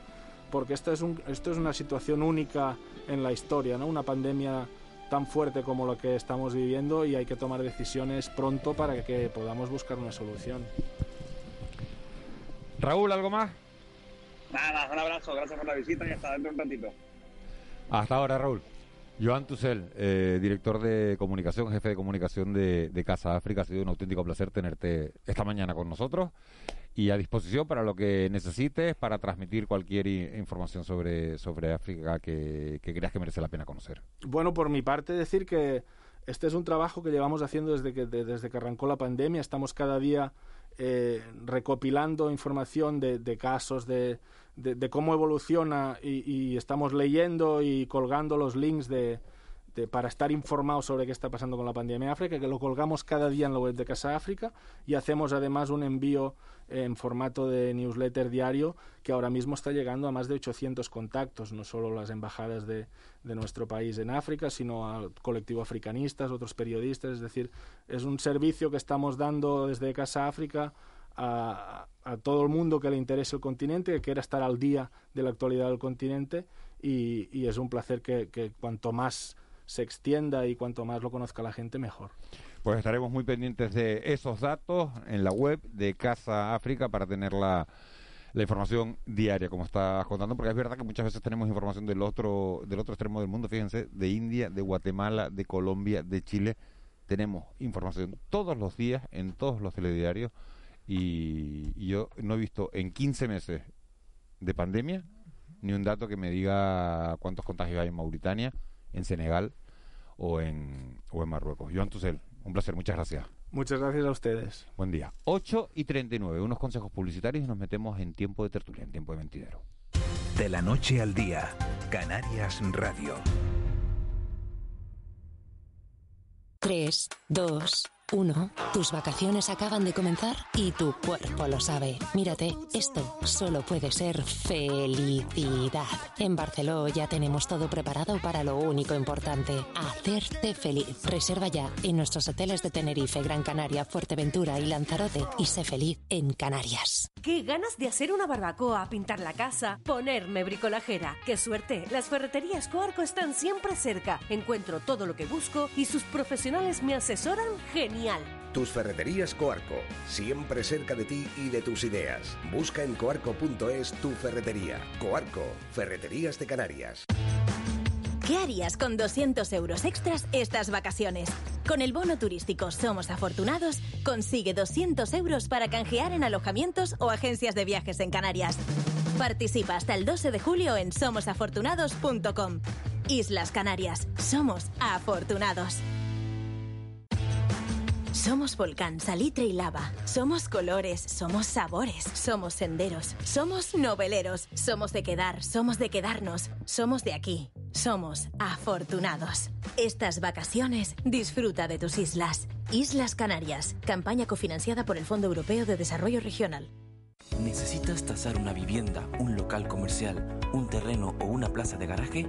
porque esta es un, esto es una situación única en la historia, ¿no? una pandemia tan fuerte como la que estamos viviendo y hay que tomar decisiones pronto para que podamos buscar una solución. Raúl, ¿algo más? Nada, un abrazo, gracias por la visita y hasta dentro un ratito. Hasta ahora, Raúl. Joan Tussel, eh, director de comunicación, jefe de comunicación de, Casa África, ha sido un auténtico placer tenerte esta mañana con nosotros y a disposición para lo que necesites, para transmitir cualquier información sobre, sobre África que, creas que merece la pena conocer. Bueno, por mi parte, decir que este es un trabajo que llevamos haciendo desde que, desde que arrancó la pandemia. Estamos cada día eh, recopilando información de casos, de, de, cómo evoluciona y, estamos leyendo y colgando los links de, para estar informados sobre qué está pasando con la pandemia en África, que lo colgamos cada día en la web de Casa África y hacemos además un envío en formato de newsletter diario que ahora mismo está llegando a más de 800 contactos, no solo las embajadas de, de nuestro país en África, sino al colectivo africanistas, otros periodistas, es decir, es un servicio que estamos dando desde Casa África a, a todo el mundo que le interese el continente, que quiera estar al día de la actualidad del continente y, y es un placer que, que cuanto más se extienda y cuanto más lo conozca la gente, mejor. Pues estaremos muy pendientes de esos datos en la web de Casa África para tener la, la información diaria, como estás contando, porque es verdad que muchas veces tenemos información del otro, del otro extremo del mundo, fíjense, de India, de Guatemala, de Colombia, de Chile. Tenemos información todos los días en todos los telediarios y, y yo no he visto en 15 meses de pandemia ni un dato que me diga cuántos contagios hay en Mauritania, en Senegal o en, o en Marruecos. Joan Tussel, un placer, muchas gracias. Muchas gracias a ustedes. Buen día. 8 y 39, unos consejos publicitarios y nos metemos en tiempo de tertulia, en tiempo de mentidero. De la noche al día, Canarias Radio. 3, 2, 1. Tus vacaciones acaban de comenzar y tu cuerpo lo sabe. Mírate, esto solo puede ser felicidad. En Barceló ya tenemos todo preparado para lo único importante, hacerte feliz. Reserva ya en nuestros hoteles de Tenerife, Gran Canaria, Fuerteventura y Lanzarote y sé feliz en Canarias. ¿Qué ganas de hacer una barbacoa, pintar la casa, ponerme bricolajera? ¡Qué suerte! Las ferreterías Coarco están siempre cerca. Encuentro todo lo que busco y sus profesionales me asesoran genial. Tus ferreterías Coarco, siempre cerca de ti y de tus ideas. Busca en coarco.es tu ferretería. Coarco, Ferreterías de Canarias. ¿Qué harías con 200 euros extras estas vacaciones? Con el bono turístico Somos Afortunados, consigue 200 euros para canjear en alojamientos o agencias de viajes en Canarias. Participa hasta el 12 de julio en somosafortunados.com. Islas Canarias, somos afortunados. Somos volcán, salitre y lava. Somos colores, somos sabores, somos senderos, somos noveleros, somos de quedar, somos de quedarnos, somos de aquí. Somos afortunados. Estas vacaciones disfruta de tus islas. Islas Canarias, campaña cofinanciada por el Fondo Europeo de Desarrollo Regional. ¿Necesitas tasar una vivienda, un local comercial, un terreno o una plaza de garaje?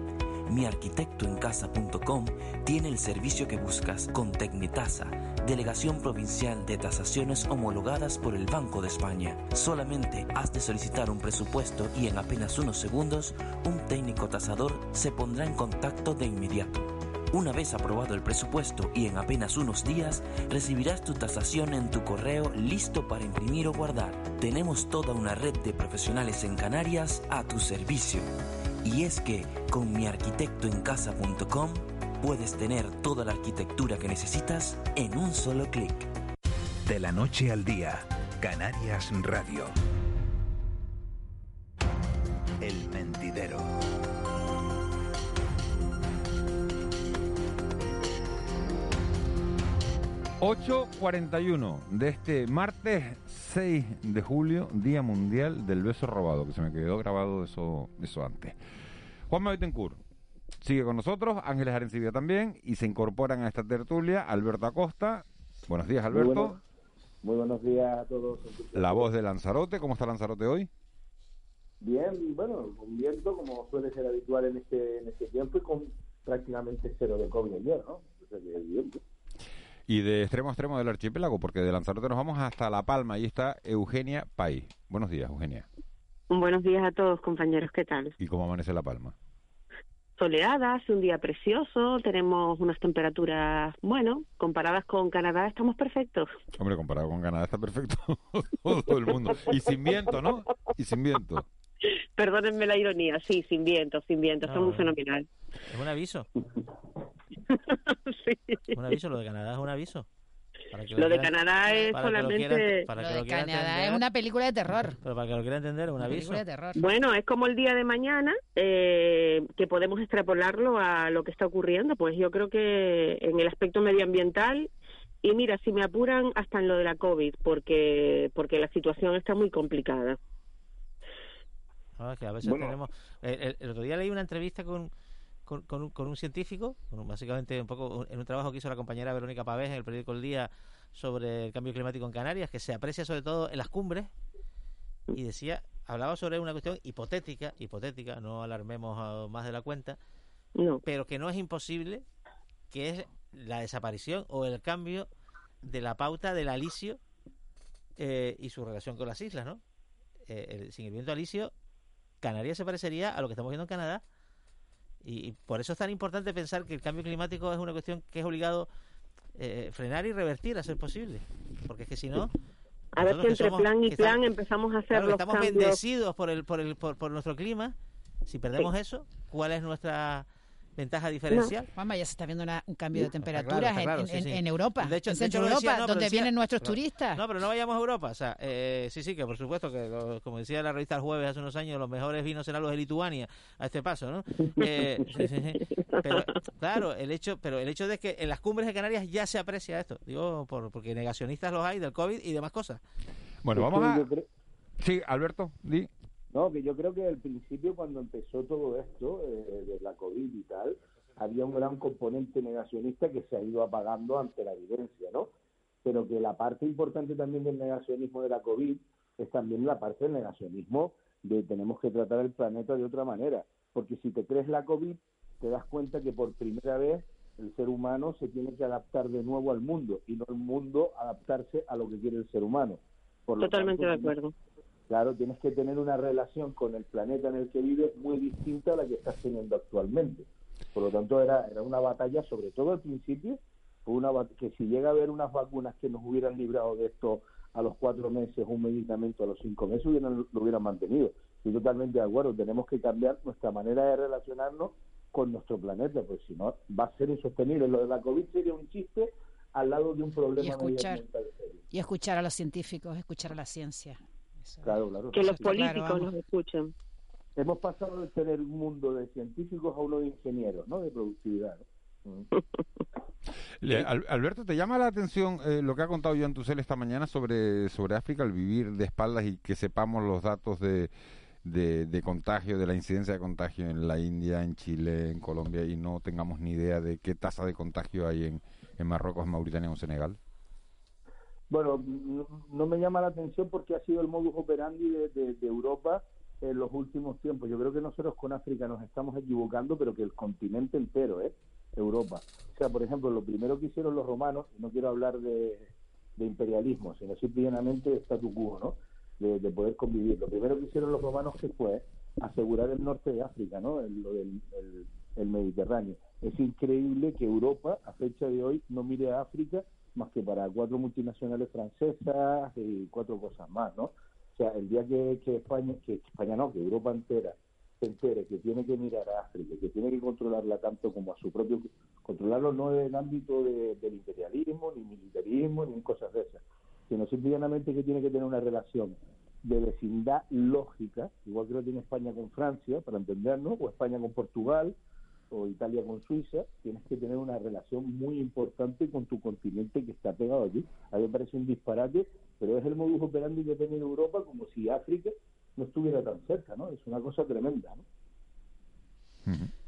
miarquitectoencasa.com tiene el servicio que buscas con Tecnitasa, Delegación Provincial de Tasaciones homologadas por el Banco de España. Solamente has de solicitar un presupuesto y en apenas unos segundos un técnico tasador se pondrá en contacto de inmediato. Una vez aprobado el presupuesto y en apenas unos días, recibirás tu tasación en tu correo listo para imprimir o guardar. Tenemos toda una red de profesionales en Canarias a tu servicio. Y es que con miarquitectoencasa.com puedes tener toda la arquitectura que necesitas en un solo clic. De la noche al día, Canarias Radio. El mentidero. ...8.41 de este martes 6 de julio, Día Mundial del Beso Robado, que se me quedó grabado eso, eso antes. Juan Betancourt sigue con nosotros, Ángeles Arencibia también, y se incorporan a esta tertulia Alberto Acosta. Buenos días, Alberto. Muy, bueno, muy buenos días a todos. La voz de Lanzarote, ¿cómo está Lanzarote hoy? Bien, bueno, con viento, como suele ser habitual en este, en este tiempo, y con prácticamente cero de COVID ayer, ¿no? O sea que bien. Y de extremo a extremo del archipiélago, porque de Lanzarote nos vamos hasta La Palma, ahí está Eugenia País. Buenos días, Eugenia. Buenos días a todos, compañeros, ¿qué tal? ¿Y cómo amanece La Palma? Soleada, es un día precioso, tenemos unas temperaturas, bueno, comparadas con Canadá estamos perfectos. Hombre, comparado con Canadá está perfecto todo el mundo. Y sin viento, ¿no? Y sin viento. Perdónenme la ironía, sí, sin viento, sin viento, no, es fenomenal. Es un aviso. sí. Un aviso, lo de Canadá es un aviso. Lo, lo de Canadá es solamente. Lo, lo de Canadá entender, es una película de terror. Pero para que lo quiera entender, un aviso. De terror. Bueno, es como el día de mañana, eh, que podemos extrapolarlo a lo que está ocurriendo. Pues yo creo que en el aspecto medioambiental. Y mira, si me apuran hasta en lo de la COVID, porque, porque la situación está muy complicada. Ah, que a veces bueno. tenemos. El, el otro día leí una entrevista con con, con, un, con un científico, básicamente un poco en un trabajo que hizo la compañera Verónica Pavés en el periódico El Día sobre el cambio climático en Canarias, que se aprecia sobre todo en las cumbres, y decía, hablaba sobre una cuestión hipotética, hipotética, no alarmemos más de la cuenta, no. pero que no es imposible, que es la desaparición o el cambio de la pauta del alisio eh, y su relación con las islas, ¿no? Eh, el- sin el viento alisio, Canarias se parecería a lo que estamos viendo en Canadá. Y, y por eso es tan importante pensar que el cambio climático es una cuestión que es obligado eh, frenar y revertir a ser posible. Porque es que si no... A ver si entre somos- plan y plan estamos- empezamos a hacer Claro, los estamos cambios. bendecidos por el, por el por, por nuestro clima. Si perdemos Sí. eso, ¿cuál es nuestra ventaja diferencial? Juanma, ya se está viendo una- un cambio de Está temperaturas claro, está en- claro, en, sí, en- sí. en Europa, De hecho- en de hecho Centro decía, Europa, no, donde decía- vienen nuestros pero- turistas. No, pero no vayamos a Europa. O sea, eh, sí, sí, que por supuesto que, lo- como decía la revista El Jueves hace unos años, los mejores vinos serán los de Lituania a este paso, ¿no? Eh, sí, sí, sí. Pero, claro, el hecho, pero el hecho de que en las cumbres de Canarias ya se aprecia esto, digo, por, porque negacionistas los hay del COVID y demás cosas. Bueno, vamos a... Sí, Alberto, di. No, que yo creo que al principio cuando empezó todo esto, eh, de la COVID y tal, había un gran componente negacionista que se ha ido apagando ante la evidencia, ¿no? Pero que la parte importante también del negacionismo de la COVID es también la parte del negacionismo de tenemos que tratar el planeta de otra manera. Porque si te crees la COVID, te das cuenta que por primera vez el ser humano se tiene que adaptar de nuevo al mundo y no el mundo adaptarse a lo que quiere el ser humano. Por Totalmente tanto, de acuerdo. Claro, tienes que tener una relación con el planeta en el que vives muy distinta a la que estás teniendo actualmente. Por lo tanto, era, era una batalla, sobre todo al principio, fue una que si llega a haber unas vacunas que nos hubieran librado de esto a los cuatro meses, un medicamento a los cinco meses, hubieran, lo hubieran mantenido. Estoy totalmente de acuerdo, tenemos que cambiar nuestra manera de relacionarnos con nuestro planeta, pues si no, va a ser insostenible. Lo de la COVID sería un chiste al lado de un Y problema escuchar, medioambiental serio. y escuchar a los científicos, escuchar a la ciencia. Claro, claro. Que los políticos nos escuchen. Hemos pasado de tener un mundo de científicos a uno de ingenieros, ¿no? De productividad. ¿no? Mm. Le- Al- Alberto, ¿te llama la atención eh, lo que ha contado Joan Tussel esta mañana sobre, sobre África, el vivir de espaldas y que sepamos los datos de, de, de contagio, de la incidencia de contagio en la India, en Chile, en Colombia y no tengamos ni idea de qué tasa de contagio hay en, en Marruecos, Mauritania o Senegal? Bueno, no, me llama la atención porque ha sido el modus operandi de, Europa en los últimos tiempos. Yo creo que nosotros con África nos estamos equivocando, pero que el continente entero, ¿eh? Europa. O sea, por ejemplo, lo primero que hicieron los romanos, no quiero hablar de, de imperialismo, sino simplemente de statu quo, ¿no? De, de poder convivir. Lo primero que hicieron los romanos que fue asegurar el norte de África, ¿no? El Mediterráneo. Es increíble que Europa, a fecha de hoy, no mire a África más que para cuatro multinacionales francesas y cuatro cosas más, ¿no? O sea, el día que, que España, que España no, que Europa entera se entere que tiene que mirar a África, que tiene que controlarla tanto como a su propio, controlarlo no en el ámbito de- del imperialismo, ni militarismo, ni cosas de esas, sino simplemente que tiene que tener una relación de vecindad lógica, igual que lo tiene España con Francia, para entendernos, o España con Portugal, o Italia con Suiza, tienes que tener una relación muy importante con tu continente que está pegado allí. A mí me parece un disparate, pero es el modus operandi que tiene Europa como si África no estuviera tan cerca, ¿no? Es una cosa tremenda, ¿no?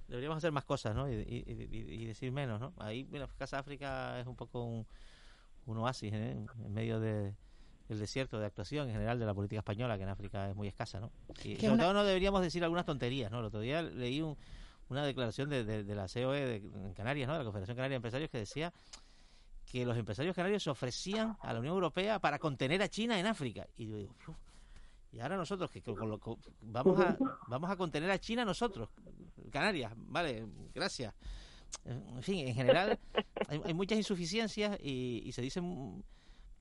Deberíamos hacer más cosas, ¿no? Y, y- y- y decir menos, ¿no? Ahí, bueno, Casa África es un poco un, un oasis ¿eh? en medio de, del desierto de actuación en general de la política española, que en África es muy escasa, ¿no? Y sobre una- todo no deberíamos decir algunas tonterías, ¿no? El otro día leí un- una declaración de, de- de la COE de, en Canarias, ¿no? De la Confederación Canaria de Empresarios, que decía que los empresarios canarios se ofrecían a la Unión Europea para contener a China en África. Y yo digo, "Uf". y ahora nosotros que, que con lo- con- vamos a vamos a contener a China nosotros, Canarias, vale, gracias. En fin, en general hay, hay muchas insuficiencias y, y se dicen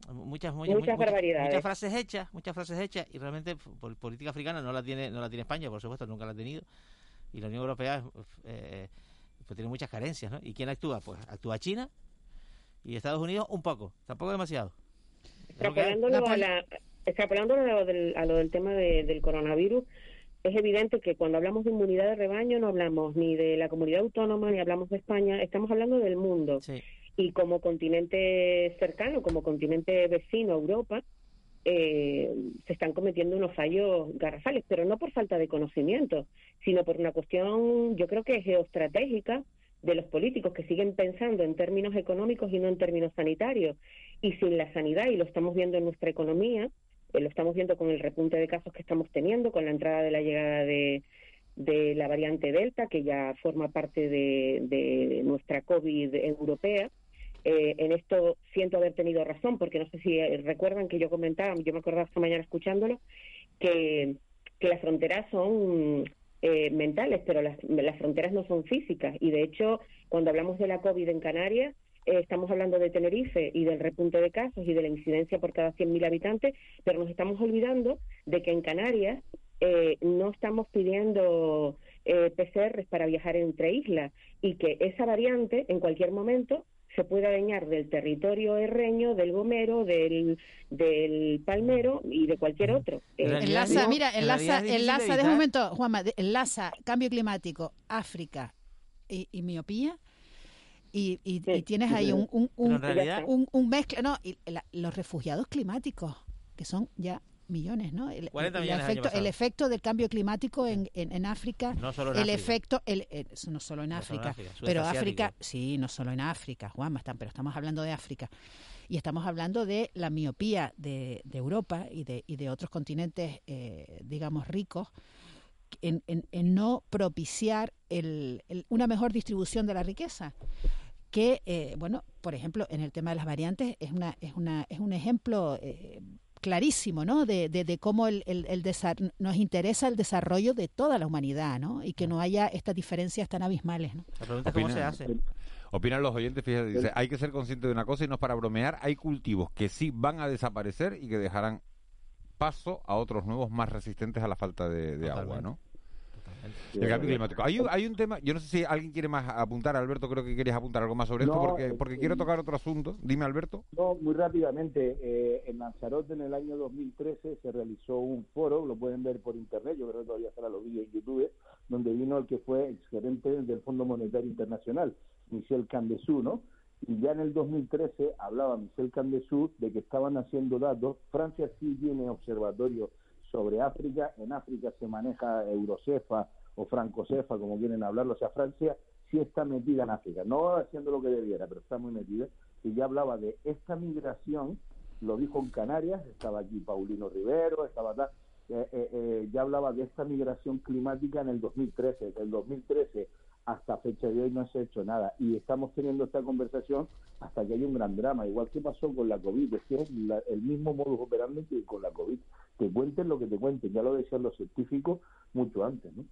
muchas, muchas, Muchas barbaridades. muchas frases hechas, muchas frases hechas y realmente por política africana no la tiene no la tiene España, por supuesto, nunca la ha tenido y la Unión Europea eh, pues tiene muchas carencias, ¿no? ¿Y quién actúa? Pues actúa China y Estados Unidos un poco, tampoco demasiado. Extrapolándolo, a, la, extrapolándolo a lo del, a lo del tema de- del coronavirus, es evidente que cuando hablamos de inmunidad de rebaño no hablamos ni de la comunidad autónoma ni hablamos de España, estamos hablando del mundo. Y como continente cercano, como continente vecino a Europa, eh, se están cometiendo unos fallos garrafales, pero no por falta de conocimiento, sino por una cuestión, yo creo que geoestratégica de los políticos que siguen pensando en términos económicos y no en términos sanitarios. Y sin la sanidad, y lo estamos viendo en nuestra economía, eh, lo estamos viendo con el repunte de casos que estamos teniendo, con la entrada de la llegada de, de la variante Delta, que ya forma parte de, de nuestra COVID europea, eh, en esto siento haber tenido razón, porque no sé si eh, recuerdan que yo comentaba, yo me acordaba esta mañana escuchándolo, que, las fronteras son eh, mentales, pero las, las fronteras no son físicas. Y de hecho, cuando hablamos de la COVID en Canarias, eh, estamos hablando de Tenerife y del repunte de casos y de la incidencia por cada 100.000 habitantes, pero nos estamos olvidando de que en Canarias eh, no estamos pidiendo eh, PCRs para viajar entre islas y que esa variante en cualquier momento se puede adueñar del territorio herreño, del gomero, del, del palmero y de cualquier otro. Eh, Enlaza, no- mira, enlaza, enlaza, de un momento, Juanma, enlaza cambio climático, África y, y miopía. Y, y- y tienes ahí un, un, un- un mezcla, no, y la- los refugiados climáticos, que son ya millones, ¿no? El, 40 el millones el efecto, el efecto del cambio climático en, en, en África, No solo en el África. efecto, el, el- eso no solo en No solo en África, pero. África, sí, no solo en África, Juanma, están, pero estamos hablando de África. Y estamos hablando de la miopía de, de Europa y de, y de otros continentes, eh, digamos, ricos, en, en- en no propiciar el- el- una mejor distribución de la riqueza. Que, eh, bueno, por ejemplo, en el tema de las variantes es, una, es, una, es un ejemplo eh, clarísimo, ¿no? De, de, de cómo el, el, el nos interesa el desarrollo de toda la humanidad, ¿no? Y que no haya estas diferencias tan abismales, ¿no? La pregunta es cómo se hace. Opinan los oyentes, fíjate, dice, hay que ser consciente de una cosa y no es para bromear, hay cultivos que sí van a desaparecer y que dejarán paso a otros nuevos más resistentes a la falta de, de agua, ¿no? El cambio climático. Hay, un- hay un tema, yo no sé si alguien quiere más apuntar, Alberto, creo que querías apuntar algo más sobre esto No, porque, eh, porque quiero tocar otro asunto. Dime, Alberto. No, muy rápidamente. eh, en Lanzarote en el año 2013 se realizó un foro, lo pueden ver por internet, yo creo que todavía estará los vídeos en YouTube, donde vino el que fue ex gerente del Fondo Monetario Internacional, Michel Candesú, ¿no? Y ya en el 2013 hablaba Michel Candesú de que estaban haciendo datos. Francia sí tiene observatorios sobre África. En África se maneja Eurocefa o Francocefa, como quieren hablarlo. O sea, Francia sí está metida en África. No haciendo lo que debiera, pero está muy metida. Y ya hablaba de esta migración, lo dijo en Canarias, estaba aquí Paulino Rivero, estaba tal, eh, eh, eh, ya hablaba de esta migración climática en el 2013. Desde el 2013 hasta fecha de hoy no se ha hecho nada. Y estamos teniendo esta conversación hasta que hay un gran drama. Igual que pasó con la COVID, es que es la- el mismo modus operandi que con la COVID. Te cuenten lo que te cuenten, ya lo decían los científicos mucho antes. ¿no?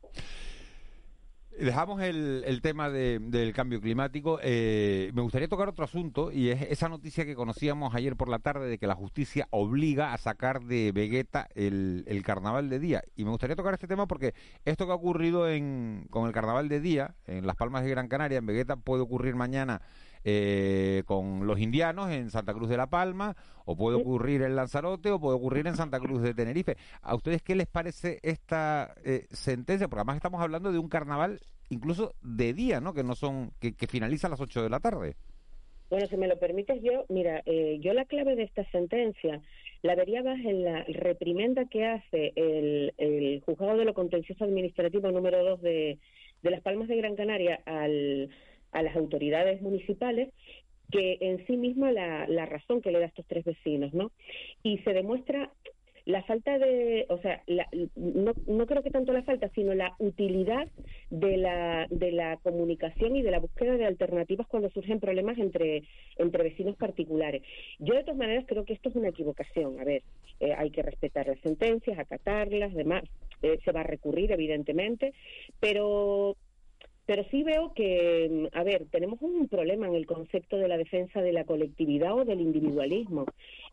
Dejamos el, el tema de- del cambio climático. Eh, me gustaría tocar otro asunto y es esa noticia que conocíamos ayer por la tarde de que la justicia obliga a sacar de Vegeta el, el carnaval de día. Y me gustaría tocar este tema porque esto que ha ocurrido en, con el carnaval de día en Las Palmas de Gran Canaria, en Vegeta, puede ocurrir mañana eh, con los indianos en Santa Cruz de la Palma, o puede ocurrir en Lanzarote, o puede ocurrir en Santa Cruz de Tenerife. ¿A ustedes qué les parece esta eh, sentencia? Porque además estamos hablando de un carnaval incluso de día, ¿no? Que no son que, que finaliza a las 8 de la tarde. Bueno, si me lo permites yo, mira, eh, yo la clave de esta sentencia la vería más en la reprimenda que hace el, el juzgado de lo contencioso administrativo número 2 de, de Las Palmas de Gran Canaria al, a las autoridades municipales que en sí misma la, la razón que le da a estos tres vecinos, ¿no? Y se demuestra la falta de, o sea, la- no, no creo que tanto la falta, sino la utilidad de la, de la comunicación y de la búsqueda de alternativas cuando surgen problemas entre, entre vecinos particulares. Yo, de todas maneras, creo que esto es una equivocación. A ver, eh, hay que respetar las sentencias, acatarlas, demás. Eh, se va a recurrir, evidentemente, pero pero sí veo que, mm, a ver, tenemos un problema en el concepto de la defensa de la colectividad o del individualismo.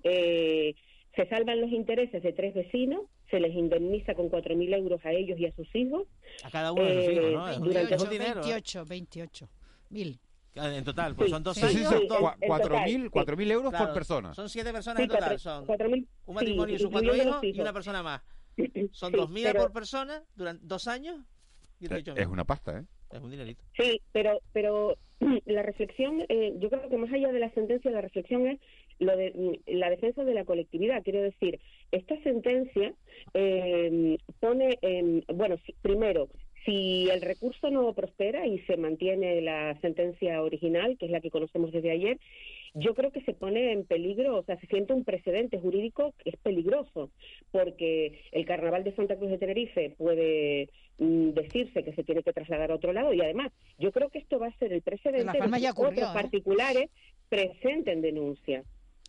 Eh, se salvan los intereses de tres vecinos, se les indemniza con 4.000 euros a ellos y a sus hijos. A cada uno de sus hijos, ¿no? Eh, Es un- durante- es un dinero, ¿eh? 28, 28 mil. En total, pues Sí, son dos sí, años. sí, cuatro mil- cuatro mil euros por persona. Son siete personas Sí, en total. Son cuatro mil- un matrimonio sí, y sus cuatro hijos y una persona más. Son Sí, dos mil pero- por persona durante dos años y dicho, Es una pasta, ¿eh? Es un dinerito. Sí, pero, pero la reflexión, eh, yo creo que más allá de la sentencia, la reflexión es lo de mm, la defensa de la colectividad. Quiero decir, esta sentencia eh, pone, en, bueno, primero, si el recurso no prospera y se mantiene la sentencia original, que es la que conocemos desde ayer, yo creo que se pone en peligro, o sea, se siente un precedente jurídico que es peligroso, porque el Carnaval de Santa Cruz de Tenerife puede mm, decirse que se tiene que trasladar a otro lado y además yo creo que esto va a ser el precedente de que ocurrió, otros ¿eh? particulares presenten denuncia.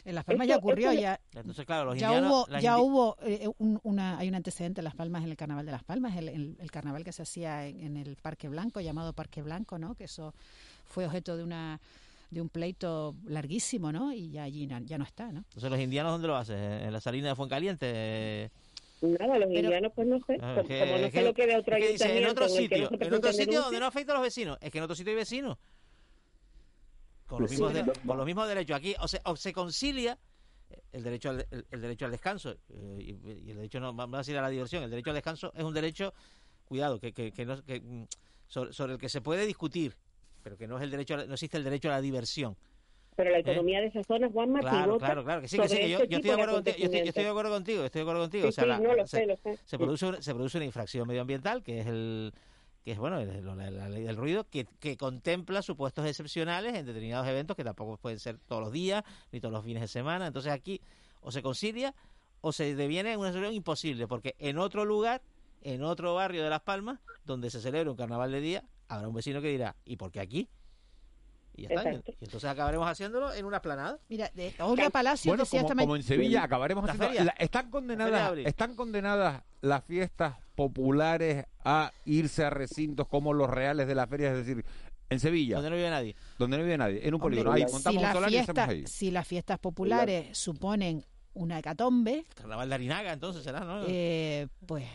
En Las Palmas Esto- ya ocurrió, esto- ya, Entonces, claro, los ya indianos... hubo, ya indi- hubo eh, un- una, hay un antecedente en Las Palmas, en el Carnaval de Las Palmas, el, el- el carnaval que se hacía en, en el Parque Blanco, llamado Parque Blanco, ¿no? Que eso fue objeto de una de un pleito larguísimo, ¿no? Y ya allí na- ya no está, ¿no? Entonces, ¿los indianos dónde lo hacen? ¿En la salina de Fuencaliente? Nada, los indianos, pues no sé. Ah, como, que- como no que- sé lo que de otro que dice, en otro en sitio, no se en otro sitio donde no afecta a los vecinos. Es que en otro sitio hay vecinos. Con los, mismos, sí. de- con los mismos derechos. Aquí o se, o se concilia el derecho al, el, el derecho al descanso eh, y, y el derecho no vamos a decir a la diversión el derecho al descanso es un derecho cuidado que, que, que no que, mm, sobre, sobre el que se puede discutir pero que no es el derecho a la- no existe el derecho a la diversión Pero la ¿Eh? economía de esas zonas, Juanma, Claro, claro, claro, que sí, que sí, que yo, este yo estoy de acuerdo contigo, yo estoy, yo estoy de acuerdo contigo, estoy de acuerdo contigo. Sí, o sea, sí, la- no, lo se, sé, lo sé. se Sí. produce se produce una infracción medioambiental que es el que es bueno el- la, la ley del ruido que, que contempla supuestos excepcionales en determinados eventos que tampoco pueden ser todos los días ni todos los fines de semana. Entonces aquí o se concilia o se deviene una situación imposible porque en otro lugar, en otro barrio de Las Palmas, donde se celebra un carnaval de día, habrá un vecino que dirá ¿y por qué aquí? Y ya está. Y, entonces acabaremos haciéndolo en una planada. Mira, de Olga Palacio Bueno, decía como, esta como en Sevilla, acabaremos La haciendo... la- están condenadas abril. están condenadas las fiestas populares a irse a recintos como los reales de la feria, es decir, en Sevilla, Donde no vive nadie. donde no vive nadie, en un Hombre, polígono, ahí si, montamos un la solar y hacemos ahí. si las fiestas populares suponen una hecatombe, Carnaval de Arinaga, entonces será, ¿no? eh, pues,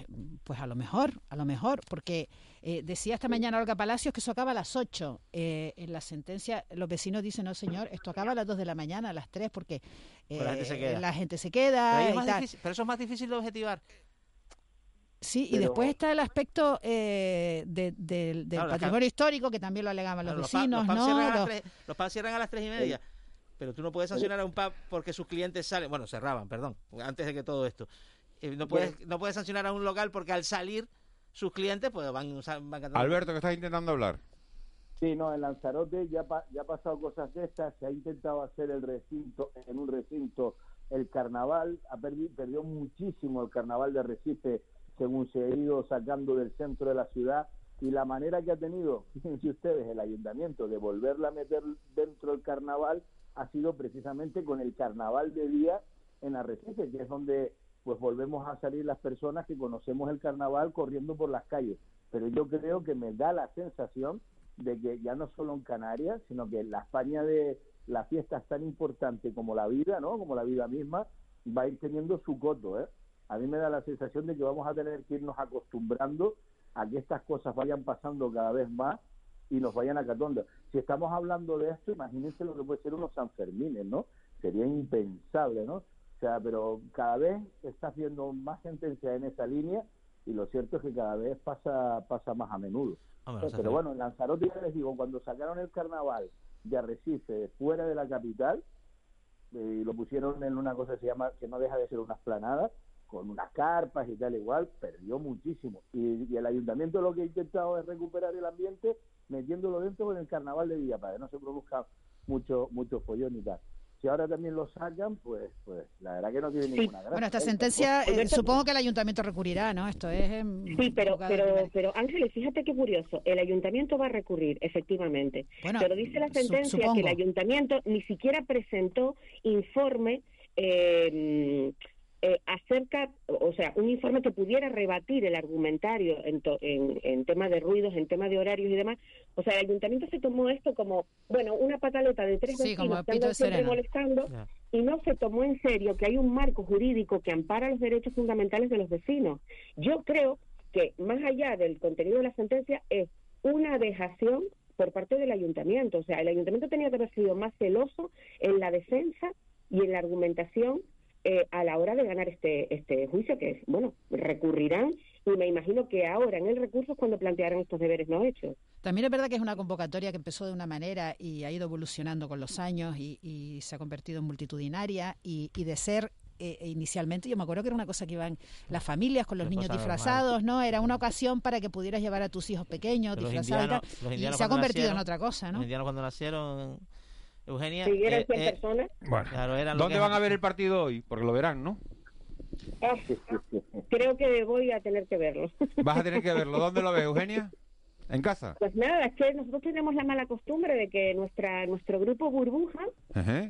pues a lo mejor, a lo mejor, porque eh, decía esta mañana Olga Palacios que eso acaba a las 8. Eh, en la sentencia, los vecinos dicen, no señor, esto acaba a las 2 de la mañana, a las 3, porque Pero la gente se eh, queda. la gente se queda Pero, ahí es y más tal. difícil- pero eso es más difícil de objetivar. Sí, y después está el aspecto eh, de- del- del Claro, la ca- patrimonio histórico, que también lo alegaban Claro, los vecinos, los pubs ¿no? cierran a las Los- tres- los pubs cierran a las tres y media. Pero tú no puedes sancionar a un pub porque sus clientes salen. Bueno, cerraban, perdón, antes de que todo esto. Eh, no, puedes, no puedes sancionar a un local porque al salir sus clientes pues van, van cantando. Alberto, que estás intentando hablar. Sí, no, en Lanzarote ya, pa- ya ha pasado cosas de estas, se ha intentado hacer el recinto, en un recinto, el carnaval, ha perdi- perdió muchísimo el carnaval de Recife, según se ha ido sacando del centro de la ciudad, y la manera que ha tenido, fíjense ustedes, el ayuntamiento de volverla a meter dentro del carnaval ha sido precisamente con el carnaval de día en Arrecife, que es donde pues volvemos a salir las personas que conocemos el carnaval corriendo por las calles. Pero yo creo que me da la sensación de que ya no solo en Canarias, sino que la España de la fiesta es tan importante como la vida, ¿no? Como la vida misma, va a ir teniendo su coto, ¿eh? A mí me da la sensación de que vamos a tener que irnos acostumbrando a que estas cosas vayan pasando cada vez más y nos vayan acatando. Si estamos hablando de esto, imagínense lo que puede ser unos Sanfermines, ¿no? Sería impensable, ¿no? O sea, pero cada vez está haciendo más sentencia en esa línea y lo cierto es que cada vez pasa pasa más a menudo. Eh, se pero bueno, en Lanzarote ya les digo, cuando sacaron el carnaval de Arrecife fuera de la capital, eh, y lo pusieron en una cosa que se llama, que no deja de ser una esplanada, con unas carpas y tal igual, perdió muchísimo. Y, y el ayuntamiento lo que ha intentado es recuperar el ambiente metiéndolo dentro con el carnaval de día, para que no se produzca mucho, mucho follón y tal. Si ahora también lo sacan, pues, pues la verdad que no tiene ninguna gracia. Bueno, esta sentencia, eh, supongo que el ayuntamiento recurrirá, ¿no? Esto es... em, Sí, pero, pero, pero Ángeles, fíjate qué curioso. El ayuntamiento va a recurrir, efectivamente. Bueno, pero dice la su- sentencia supongo. que el ayuntamiento ni siquiera presentó informe eh, eh, acerca, o sea, un informe que pudiera rebatir el argumentario en, to- en, en tema de ruidos, en tema de horarios y demás. O sea, el ayuntamiento se tomó esto como, bueno, una pataleta de tres Sí, vecinos que andan siempre molestando y no se tomó en serio que hay un marco jurídico que ampara los derechos fundamentales de los vecinos. Yo creo que más allá del contenido de la sentencia es una dejación por parte del ayuntamiento. O sea, el ayuntamiento tenía que haber sido más celoso en la defensa y en la argumentación eh, a la hora de ganar este este juicio, que, bueno, recurrirán y me imagino que ahora en el recurso es cuando plantearán estos deberes no hechos. También es verdad que es una convocatoria que empezó de una manera y ha ido evolucionando con los años y, y se ha convertido en multitudinaria y, y de ser eh, inicialmente yo me acuerdo que era una cosa que iban las familias con los niños normal. disfrazados, ¿no? Era una ocasión para que pudieras llevar a tus hijos pequeños Los disfrazados y indianos- tal, los y indianos se ha convertido en otra cosa, ¿no? Los indianos cuando nacieron, Eugenia. Si eran eh, 100 eh, personas, Bueno, Claro, eran lo ¿dónde que- van a ver el partido hoy? Porque lo verán, ¿no? ah, creo que voy a tener que verlo. Vas a tener que verlo. ¿Dónde lo ves, Eugenia? ¿En casa? Pues nada, es que nosotros tenemos la mala costumbre de que nuestra nuestro grupo burbuja,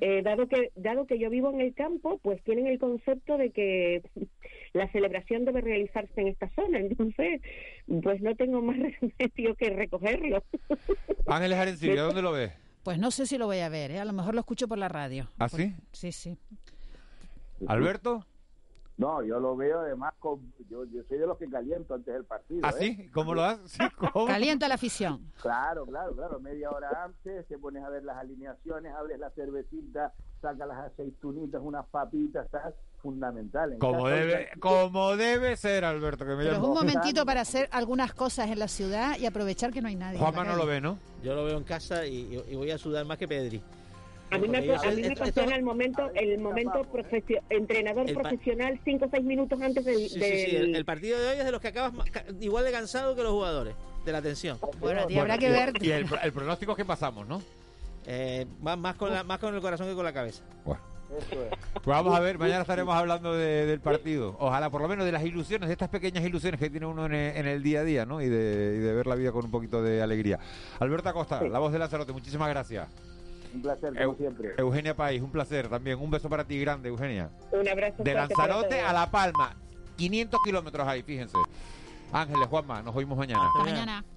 eh, dado que dado que yo vivo en el campo, pues tienen el concepto de que la celebración debe realizarse en esta zona. Entonces, pues no tengo más remedio que recogerlo. Ángeles Arencibia, ¿dónde lo ves? Pues no sé si lo voy a ver, ¿eh? a lo mejor lo escucho por la radio. ¿Ah, sí? Sí, sí. ¿Alberto? No, yo lo veo además con... Yo, yo soy de los que caliento antes del partido. ¿Ah, ¿eh? sí? ¿Cómo lo haces? Sí, ¿cómo? Calienta la afición. Claro, claro, claro. Media hora antes te pones a ver las alineaciones, abres la cervecita, sacas las aceitunitas, unas papitas, ¿sabes? Fundamental. En Como debe, como debe ser, Alberto. Que me Pero es un momentito para hacer algunas cosas en la ciudad y aprovechar que no hay nadie. en Juanma no lo ve, ¿no? Yo lo veo en casa y, y voy a sudar más que Pedri. A mí me, a mí me esto- apasiona el momento, el momento profesio- entrenador El profesional cinco o seis minutos antes del, Sí, sí, sí, del- El, el partido de hoy es de los que acabas igual de cansado que los jugadores, de la tensión. Bueno, Bueno, y- Y el, el pronóstico es que pasamos, ¿no? Eh, más, más, con la, más con el corazón que con la cabeza. Eso es. Pues vamos a ver, mañana estaremos hablando de- del partido. Ojalá, por lo menos de las ilusiones, de estas pequeñas ilusiones que tiene uno en el, en el día a día, ¿no? Y de, y de ver la vida con un poquito de alegría. Alberto Acosta, la voz de Lanzarote, muchísimas gracias. Un placer, como Eu- siempre. Eugenia País, un placer también. Un beso para ti grande, Eugenia. un abrazo De Lanzarote a La Palma. 500 kilómetros ahí, fíjense. Ángeles, Juanma, nos oímos mañana. Hasta mañana.